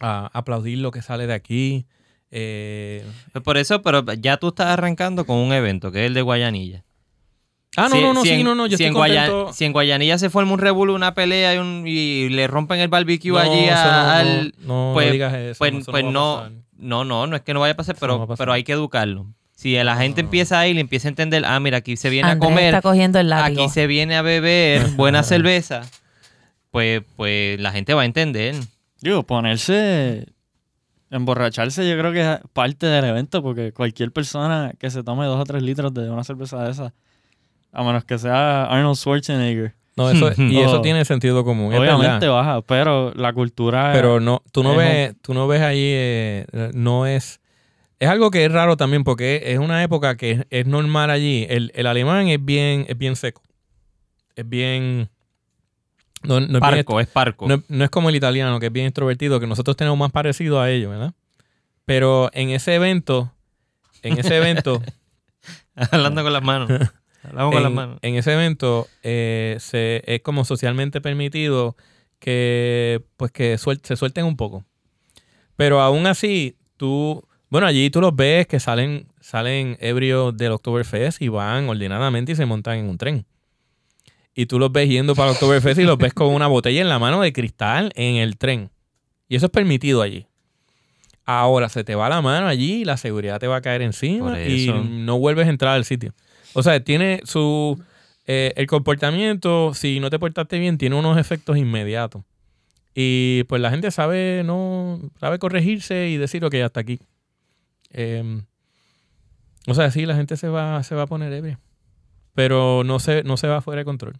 a aplaudir lo que sale de aquí. eh. Pues por eso, pero ya tú estás arrancando con un evento, que es el de Guayanilla. Ah, no, Si- no, no, si sí, no, no, yo si estoy en Guaya- contento. si en Guayanilla se forma un revuelo, una pelea y, un- y le rompen el barbecue No, allí a- al... no, no pues- digas eso. pues no, eso pues no, no, no, no es que no vaya a pasar, pero, a pasar. pero hay que educarlo. Si la gente No. empieza ahí y le empieza a entender, ah, mira, aquí se viene a comer, está cogiendo el látigo. aquí se viene a beber *laughs* buena cerveza, pues, pues la gente va a entender. Digo, ponerse... Emborracharse yo creo que es parte del evento porque cualquier persona que se tome dos o tres litros de una cerveza de esa, a menos que sea Arnold Schwarzenegger, No, eso, y eso Oh. tiene sentido común. obviamente baja, pero la cultura... Pero no, tú no es ves, tú no ves ahí, eh, no es. Es algo que es raro también porque es una época que es, es normal allí. El, el alemán es bien, es bien seco. Es bien. No, no es bien Parco, es parco. no, no es como el italiano, que es bien extrovertido, que nosotros tenemos más parecido a ellos, ¿verdad? Pero en ese evento, en ese evento, *laughs* Hablando con las manos. *laughs* Hablamos con las en, manos. en ese evento, eh, se, es como socialmente permitido que, pues, que suel- se suelten un poco. Pero aún así, tú, bueno, allí tú los ves que salen, salen ebrios del Oktoberfest y van ordenadamente y se montan en un tren. Y tú los ves yendo para el Oktoberfest y los ves con una botella en la mano de cristal en el tren. Y eso es permitido allí. Ahora se te va la mano allí y la seguridad te va a caer encima y no vuelves a entrar al sitio. O sea, tiene su... eh, el comportamiento, si no te portaste bien, tiene unos efectos inmediatos. Y pues la gente sabe, no, sabe corregirse y decir, ok, hasta aquí. Eh, o sea, sí, la gente se va, se va a poner ebria. Pero no se, no se va fuera de control.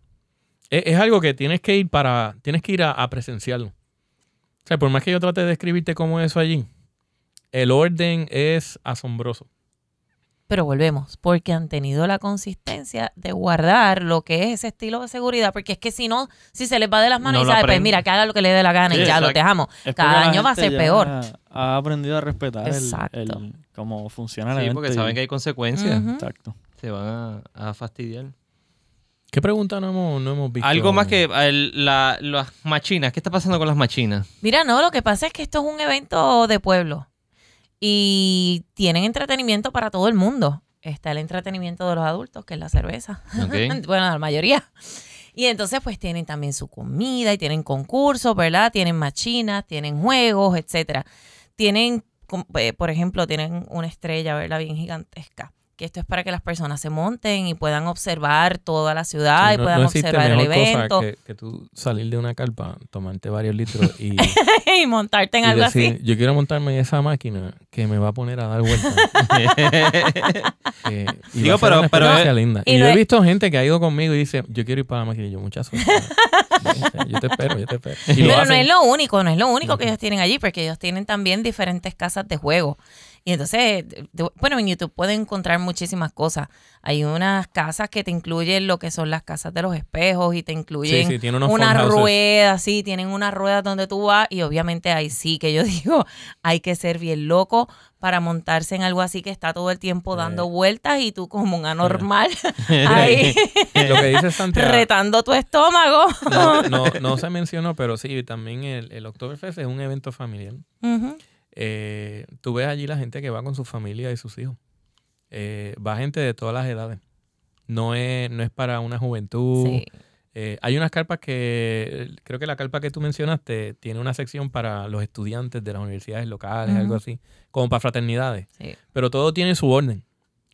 Es, es algo que tienes que ir para. Tienes que ir a, a presenciarlo. O sea, por más que yo trate de describirte cómo es eso allí, el orden es asombroso. Pero volvemos, porque han tenido la consistencia de guardar lo que es ese estilo de seguridad, porque es que si no, si se les va de las manos No y sabe, pues mira, que haga lo que le dé la gana Sí, y ya lo dejamos. Es Cada la año va a ser peor. Ha aprendido a respetar el- Exacto. el, cómo funciona el Sí, porque y- saben que hay consecuencias. Exacto. Se van a, a fastidiar. ¿Qué pregunta no hemos, no hemos visto? Algo más que el- la- las machinas. ¿Qué está pasando con las machinas? Mira, no, lo que pasa es que esto es un evento de pueblo y tienen entretenimiento para todo el mundo. Está el entretenimiento de los adultos, que es la cerveza. *laughs* Bueno, la mayoría. Y entonces pues tienen también su comida y tienen concursos, ¿verdad? Tienen machinas, tienen juegos, etcétera. Tienen, eh, por ejemplo, tienen una estrella, ¿verdad? Bien gigantesca que esto es para que las personas se monten y puedan observar toda la ciudad y puedan observar el evento. que, que, tú salir de una carpa, tomarte varios litros y, *laughs* y montarte en algo así. Yo quiero montarme en esa máquina que me va a poner a dar vueltas. *laughs* *laughs* eh, Digo, pero, pero linda. Y, yo he visto gente que ha ido conmigo y dice, yo quiero ir para la máquina y yo, muchas suerte. yo te espero, yo te espero. pero no es lo único, no es lo único que ellos tienen allí, porque ellos tienen también diferentes casas de juego. Y entonces, bueno, en YouTube pueden encontrar muchísimas cosas. Hay unas casas que te incluyen lo que son las casas de los espejos y te incluyen una rueda, sí, tienen una rueda donde tú vas y obviamente ahí sí que yo *laughs* digo, hay que ser bien loco para montarse en algo así que está todo el tiempo dando vueltas y tú como un anormal *laughs* *laughs* ahí lo que dice Santiago, retando tu estómago. no, no, se mencionó, pero sí, también el, el Oktoberfest es un evento familiar eh, tú ves allí la gente que va con su familia y sus hijos. Eh, va gente de todas las edades. No es, no es para una juventud. Eh, hay unas carpas que, creo que la carpa que tú mencionaste tiene una sección para los estudiantes de las universidades locales, algo así, como para fraternidades. Pero todo tiene su orden.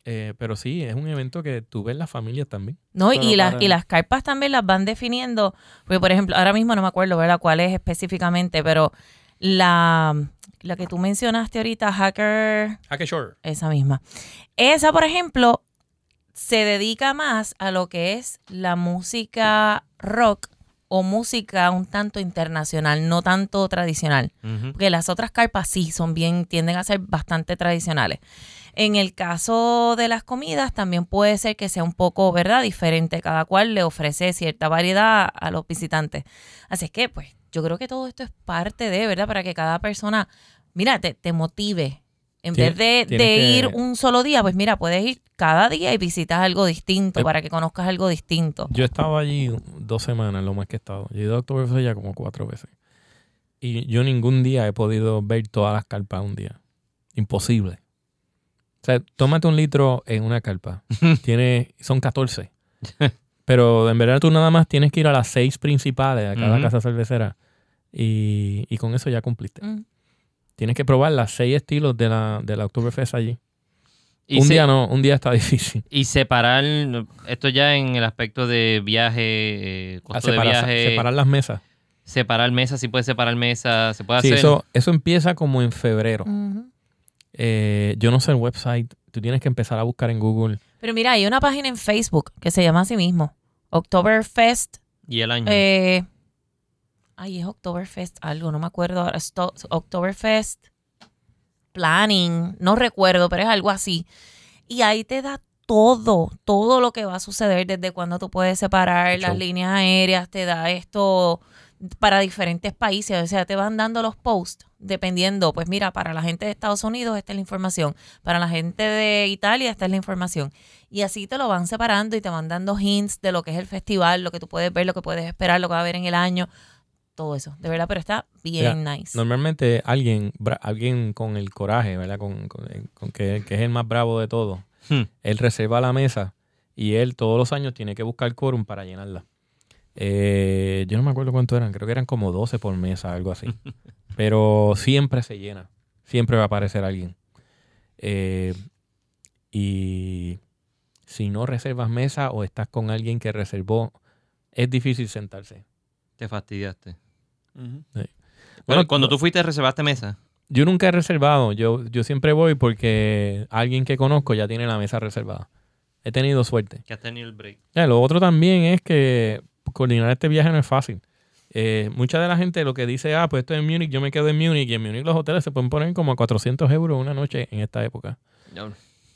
Eh, pero sí, es un evento que tú ves las familias también. No, y, las, y las carpas también las van definiendo. Porque, por ejemplo, ahora mismo no me acuerdo, ¿verdad?, cuál es específicamente, pero la, la que tú mencionaste ahorita, Hacker. Hacker Shore. Esa misma. Esa, por ejemplo, se dedica más a lo que es la música rock o música un tanto internacional, no tanto tradicional. Porque las otras carpas sí son bien, tienden a ser bastante tradicionales. En el caso de las comidas, también puede ser que sea un poco, ¿verdad? Diferente. Cada cual le ofrece cierta variedad a los visitantes. Así es que, pues, yo creo que todo esto es parte de, ¿verdad? Para que cada persona, mira, te, te motive. En vez de, ir un solo día, pues mira, puedes ir cada día y visitas algo distinto eh, para que conozcas algo distinto. Yo he estado allí dos semanas, lo más que he estado. Yo he ido a Oktoberfest ya como cuatro veces. Y yo ningún día he podido ver todas las carpas un día. Imposible. O sea, tómate un litro en una carpa. *laughs* Tiene, son 14. Pero en verdad tú nada más tienes que ir a las seis principales a cada casa cervecera y, con eso ya cumpliste. Mm. Tienes que probar las seis estilos de la, de la Oktoberfest allí. un día no, un día está *laughs* difícil. Y separar, esto ya en el aspecto de viaje, eh, costo de viaje. Separar las mesas. Separar mesas, si puedes separar mesas, se puede hacer. Eso, eso empieza como en febrero. Eh, yo no sé el website, tú tienes que empezar a buscar en Google. Pero mira, hay una página en Facebook que se llama así mismo, Oktoberfest. ¿Y el año? Eh, ay, es Oktoberfest algo, no me acuerdo ahora. Oktoberfest Planning, no recuerdo, pero es algo así. Y ahí te da todo, todo lo que va a suceder desde cuando tú puedes separar las líneas aéreas, te da esto para diferentes países, o sea, te van dando los posts dependiendo, pues mira, para la gente de Estados Unidos esta es la información, para la gente de Italia esta es la información. Y así te lo van separando y te van dando hints de lo que es el festival, lo que tú puedes ver, lo que puedes esperar, lo que va a haber en el año, todo eso, de verdad, pero está bien nice. Normalmente alguien, alguien con el coraje, ¿verdad? Con, que, es el más bravo de todos, hmm. él reserva la mesa y él todos los años tiene que buscar quórum para llenarla. Eh, yo no me acuerdo cuánto eran, creo que eran como 12 por mesa, algo así. *laughs* Pero siempre se llena, siempre va a aparecer alguien. Eh, y si no reservas mesa o estás con alguien que reservó, es difícil sentarse. Te fastidiaste. Bueno, cuando tú fuiste, ¿reservaste mesa? Yo nunca he reservado. Yo, yo siempre voy porque alguien que conozco ya tiene la mesa reservada. He tenido suerte. Que has tenido el break. lo otro también es que coordinar este viaje no es fácil. Eh, mucha de la gente lo que dice, ah, pues estoy en Múnich, yo me quedo en Múnich, y en Múnich los hoteles se pueden poner como a 400 euros una noche en esta época.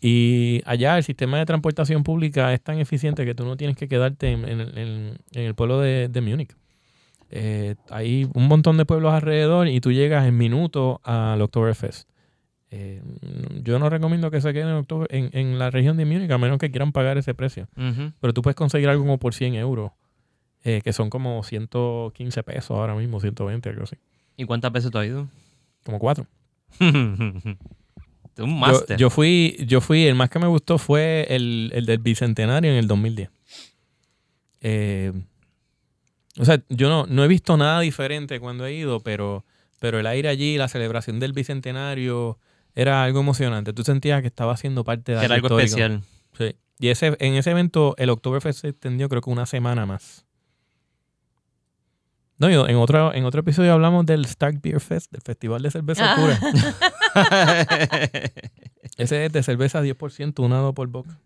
Y allá el sistema de transportación pública es tan eficiente que tú no tienes que quedarte en, el pueblo de, de Múnich. Eh, hay un montón de pueblos alrededor y tú llegas en minutos al Oktoberfest. Eh, yo no recomiendo que se queden en, en, la región de Múnich a menos que quieran pagar ese precio. Pero tú puedes conseguir algo como por 100 euros eh, que son como 115 pesos ahora mismo, 120, algo así. ¿Y cuántas veces tú has ido? Como cuatro. *laughs* un máster. Yo, fui, yo fui, el más que me gustó fue el, del Bicentenario en el 2010. Eh, O sea, yo no, no he visto nada diferente cuando he ido, pero, pero el aire allí, la celebración del bicentenario, era algo emocionante. Tú sentías que estaba haciendo parte de Era algo histórico. especial. Sí. Y ese, en ese evento, el Oktoberfest se extendió creo que una semana más. No, y en otro, en otro episodio hablamos del Stark Beer Fest, del Festival de Cerveza Ah. Pura. *laughs* Ese es de cerveza 10%, unado por boca.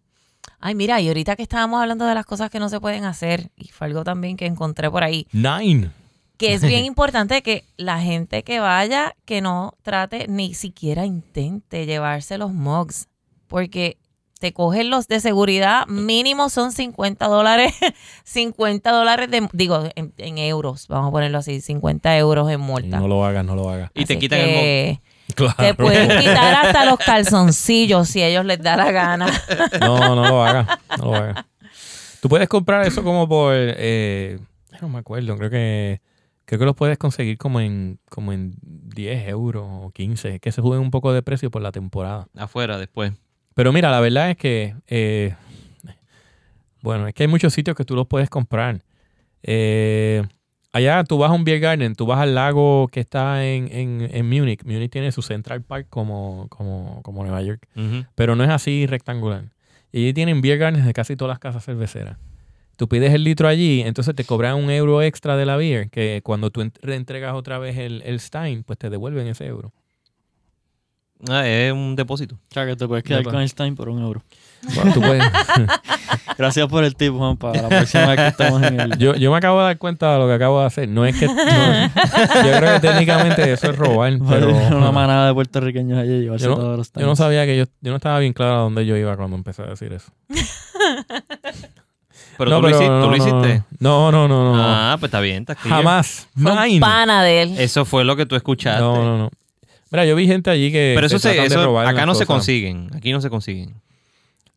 Ay, mira, y ahorita que estábamos hablando de las cosas que no se pueden hacer, y fue algo también que encontré por ahí, Nine. que es bien *laughs* importante que la gente que vaya, que no trate, ni siquiera intente llevarse los mugs, porque te cogen los de seguridad, mínimo son 50 dólares, *laughs* 50 dólares de, digo, en, en euros, vamos a ponerlo así, 50 euros en multa. No lo hagas, no lo hagas. Y te quitan el que Claro. Te pueden *laughs* quitar hasta los calzoncillos si a ellos les da la gana. *laughs* No, no lo hagas. No lo hagas. Tú puedes comprar eso como por. eh, no me acuerdo, creo que. Creo que los puedes conseguir como en, como en 10 euros o 15, que se suben un poco de precio por la temporada. Afuera después. Pero mira, la verdad es que, eh, bueno, es que hay muchos sitios que tú los puedes comprar. Eh, allá tú vas a un beer garden, tú vas al lago que está en, en, en Múnich. Múnich tiene su Central Park como, como, como Nueva York, pero no es así rectangular. Y allí tienen beer gardens de casi todas las casas cerveceras. Tú pides el litro allí, entonces te cobran un euro extra de la beer, que cuando tú ent- reentregas otra vez el, el Stein, pues te devuelven ese euro. Ah, es un depósito. O sea, que te puedes quedar Ya, con el Stein por un euro. Bueno, tú puedes- *laughs* Gracias por el tip, Juan, para la próxima vez que estemos en el... Yo, yo me acabo de dar cuenta de lo que acabo de hacer. No es que. no- yo creo que técnicamente eso es robar, *laughs* pero. una manada de puertorriqueños allí y llevarse Yo no- todos los Yo no sabía que yo. Yo no estaba bien claro a dónde yo iba cuando empecé a decir eso. *laughs* Pero No, tú, lo, hiciste, no, tú lo no, hiciste. No, no, no, no. Ah, pues está bien, está clear. Jamás. Fue pana de él. Eso fue lo que tú escuchaste. No, no, no. Mira, yo vi gente allí que. Pero eso, se, eso acá no se consiguen. Aquí no se consiguen.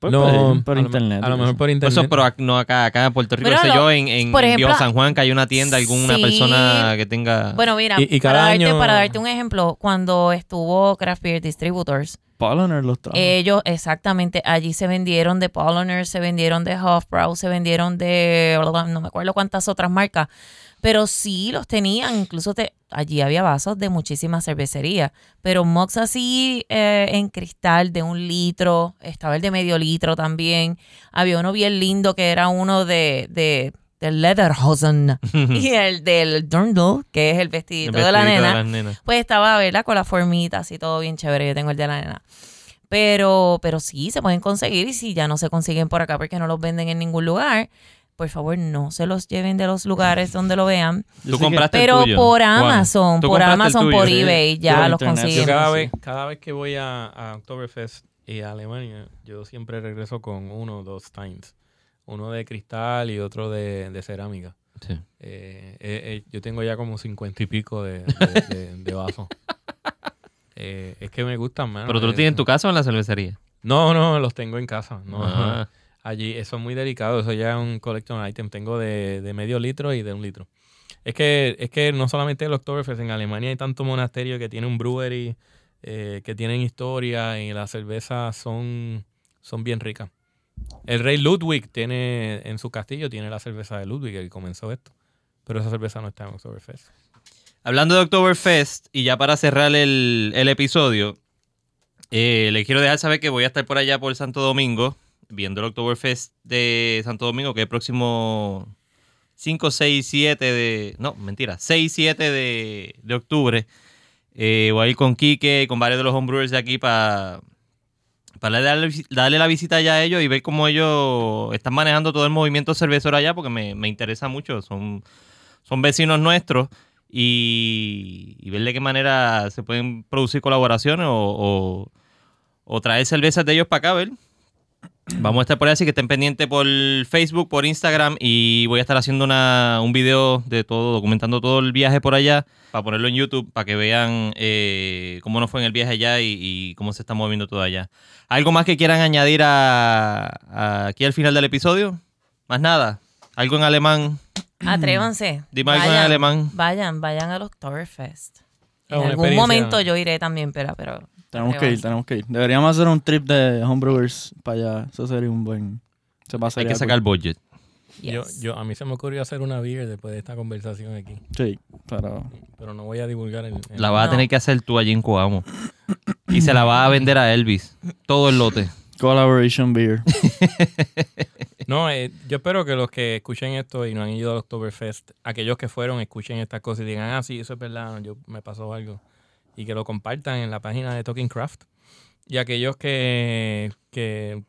Pues No, por, por a lo- internet. A lo mejor por Por internet. eso, pero no acá, acá en Puerto Rico. Pero sé lo- yo, en, en por ejemplo- San Juan, que hay una tienda, alguna Sí. persona que tenga. Bueno, mira, Y- y cada para, darte, año- para darte un ejemplo, cuando estuvo Craft Beer Distributors, Polliner los trajo. ellos exactamente allí se vendieron de Polliner, se vendieron de Hofbrau, se vendieron de no me acuerdo cuántas otras marcas, pero sí los tenían, incluso te, allí había vasos de muchísimas cervecerías, pero mugs así eh, en cristal de un litro, estaba el de medio litro también, había uno bien lindo que era uno de, de, de Lederhosen *laughs* y el del Dirndl, que es el vestidito, el de la nena, las nenas. pues estaba, ¿verdad? Con las formitas y todo bien chévere. Yo tengo el de la nena. Pero, pero sí, se pueden conseguir y si ya no se consiguen por acá porque no los venden en ningún lugar, por favor no se los lleven de los lugares donde lo vean. *laughs* Tú el Pero tuyo, por. Amazon, Tú por Amazon, tuyo, por sí. eBay, ya Por los consiguen. cada sí. vez, cada vez que voy a, a Oktoberfest y a Alemania, yo siempre regreso con uno o dos Steins. Uno de cristal y otro de, de cerámica. Sí. Eh, eh, eh, yo tengo ya como cincuenta y pico de, de, de- de vasos. *laughs* Eh, es que me gustan más. Pero tú lo tienes en tu casa o en la cervecería. No, no, los tengo en casa. No, Ah. Allí, eso es muy delicado. Eso ya es un collection item. Tengo de, de medio litro y de un litro. Es que, es que no solamente el Oktoberfest, en Alemania hay tanto monasterio que tiene un brewery, eh, que tienen historia y las cervezas son, son bien ricas. El rey Ludwig tiene, en su castillo, tiene la cerveza de Ludwig, que comenzó esto. Pero esa cerveza no está en Oktoberfest. Hablando de Oktoberfest, y ya para cerrar el, el episodio, eh, le quiero dejar saber que voy a estar por allá por Santo Domingo, viendo el Oktoberfest de Santo Domingo, que es el próximo 5, 6, 7 de... No, mentira, 6, 7 de, de octubre. Eh, voy a ir con Quique y con varios de los homebrewers de aquí para para darle, darle la visita allá a ellos y ver cómo ellos están manejando todo el movimiento cervecero allá, porque me, me interesa mucho. Son, son vecinos nuestros y, y ver de qué manera se pueden producir colaboraciones o, o- traer cervezas de ellos para acá, ver. *clears throat* Vamos a estar por ahí, así que estén pendientes por Facebook, por Instagram y voy a estar haciendo una, un video de todo, documentando todo el viaje por allá para ponerlo en YouTube para que vean eh, cómo nos fue en el viaje allá y, y cómo se está moviendo todo allá. ¿Algo más que quieran añadir a, a- aquí al final del episodio? Más nada. ¿Algo en alemán? *clears throat* Atrévanse. Dime algo en alemán. Vayan, vayan al Oktoberfest. Es En algún momento yo iré también, pero... pero Tenemos que ir, tenemos que ir. Deberíamos hacer un trip de homebrewers para allá. Eso sería un buen... Se Hay pasaría que sacar cool. budget. Yo, Yes. yo, a mí se me ocurrió hacer una beer después de esta conversación aquí. Sí, pero Pero no voy a divulgar el. el- La vas a tener que hacer tú allí en Coamo. Y se la vas a vender a Elvis. Todo el lote. collaboration beer. *laughs* No, eh, yo espero que los que escuchen esto y no han ido al Oktoberfest, aquellos que fueron, escuchen estas cosas y digan, ah, sí, eso es verdad, yo me pasó algo. Y que lo compartan en la página de Talking Craft. Y aquellos que, que,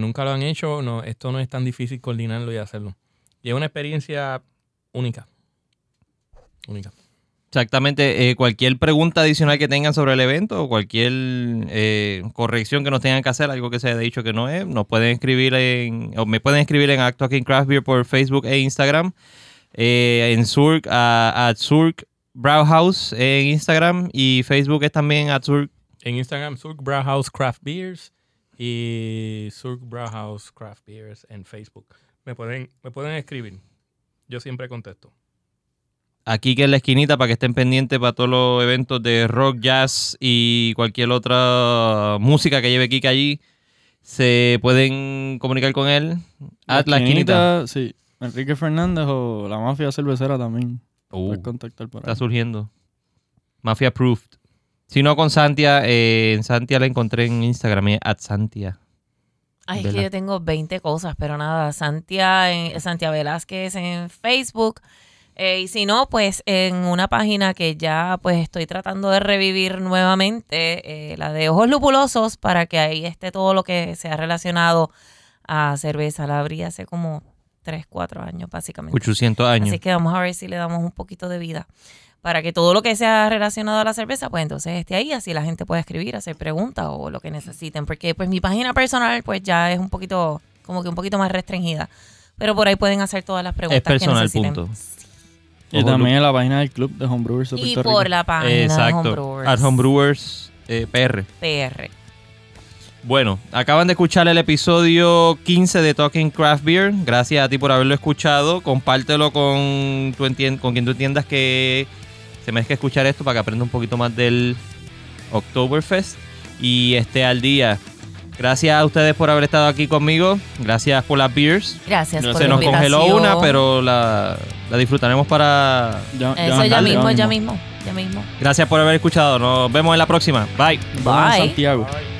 nunca lo han hecho, no, esto no es tan difícil coordinarlo y hacerlo. Y es una experiencia única. Única. Exactamente. eh, cualquier pregunta adicional que tengan sobre el evento o cualquier eh, corrección que nos tengan que hacer, algo que se haya dicho que no es, nos pueden escribir en, o me pueden escribir en Act Talking Craft Beer por Facebook e Instagram. eh, en Surk, a, a Brauhaus en Instagram y Facebook es también at Surk. En Instagram, Surk Brauhaus Craft Beers y Surk Brauhaus Craft Beers en Facebook. Me pueden, me pueden escribir. Yo siempre contesto. Aquí que en la esquinita para que estén pendientes para todos los eventos de rock, jazz y cualquier otra música que lleve Kika allí. Se pueden comunicar con él. At la esquinita. Sí. Enrique Fernández o la mafia cervecera también. Uh, Puedes contactar por ahí. está surgiendo. Mafia Approved. Si no con Santia, eh, en Santia la encontré en Instagram, es at Santia. Ay, es que yo tengo 20 cosas, pero nada, Santia, en, Santia Velázquez en Facebook. Eh, y si no, pues en una página que ya pues estoy tratando de revivir nuevamente, eh, la de Ojos Lupulosos, para que ahí esté todo lo que sea relacionado a cerveza. La abrí hace como 3, 4 años, básicamente. 800 años. Así que vamos a ver si le damos un poquito de vida. Para que todo lo que sea relacionado a la cerveza, pues entonces esté ahí, así la gente puede escribir, hacer preguntas o lo que necesiten. Porque pues mi página personal pues ya es un poquito, como que un poquito más restringida. Pero por ahí pueden hacer todas las preguntas Es personal, que necesiten. punto. Y también en la página del club de Homebrewers de Y Puerto por Rico. la página de Exacto. Homebrewers At Homebrewers eh, PR. PR. Bueno, acaban de escuchar el episodio 15 de Talking Craft Beer. Gracias a ti por haberlo escuchado. Compártelo con, tu con quien tú entiendas que se merezca escuchar esto para que aprenda un poquito más del Oktoberfest y esté al día. Gracias a ustedes por haber estado aquí conmigo. Gracias por las beers. Gracias por Se la nos congeló invitación. una, pero la, la disfrutaremos para... Ya- Eso ya, dale, mismo, ya mismo, ya mismo. Gracias por haber escuchado. Nos vemos en la próxima. Bye. Nos vemos en Bye.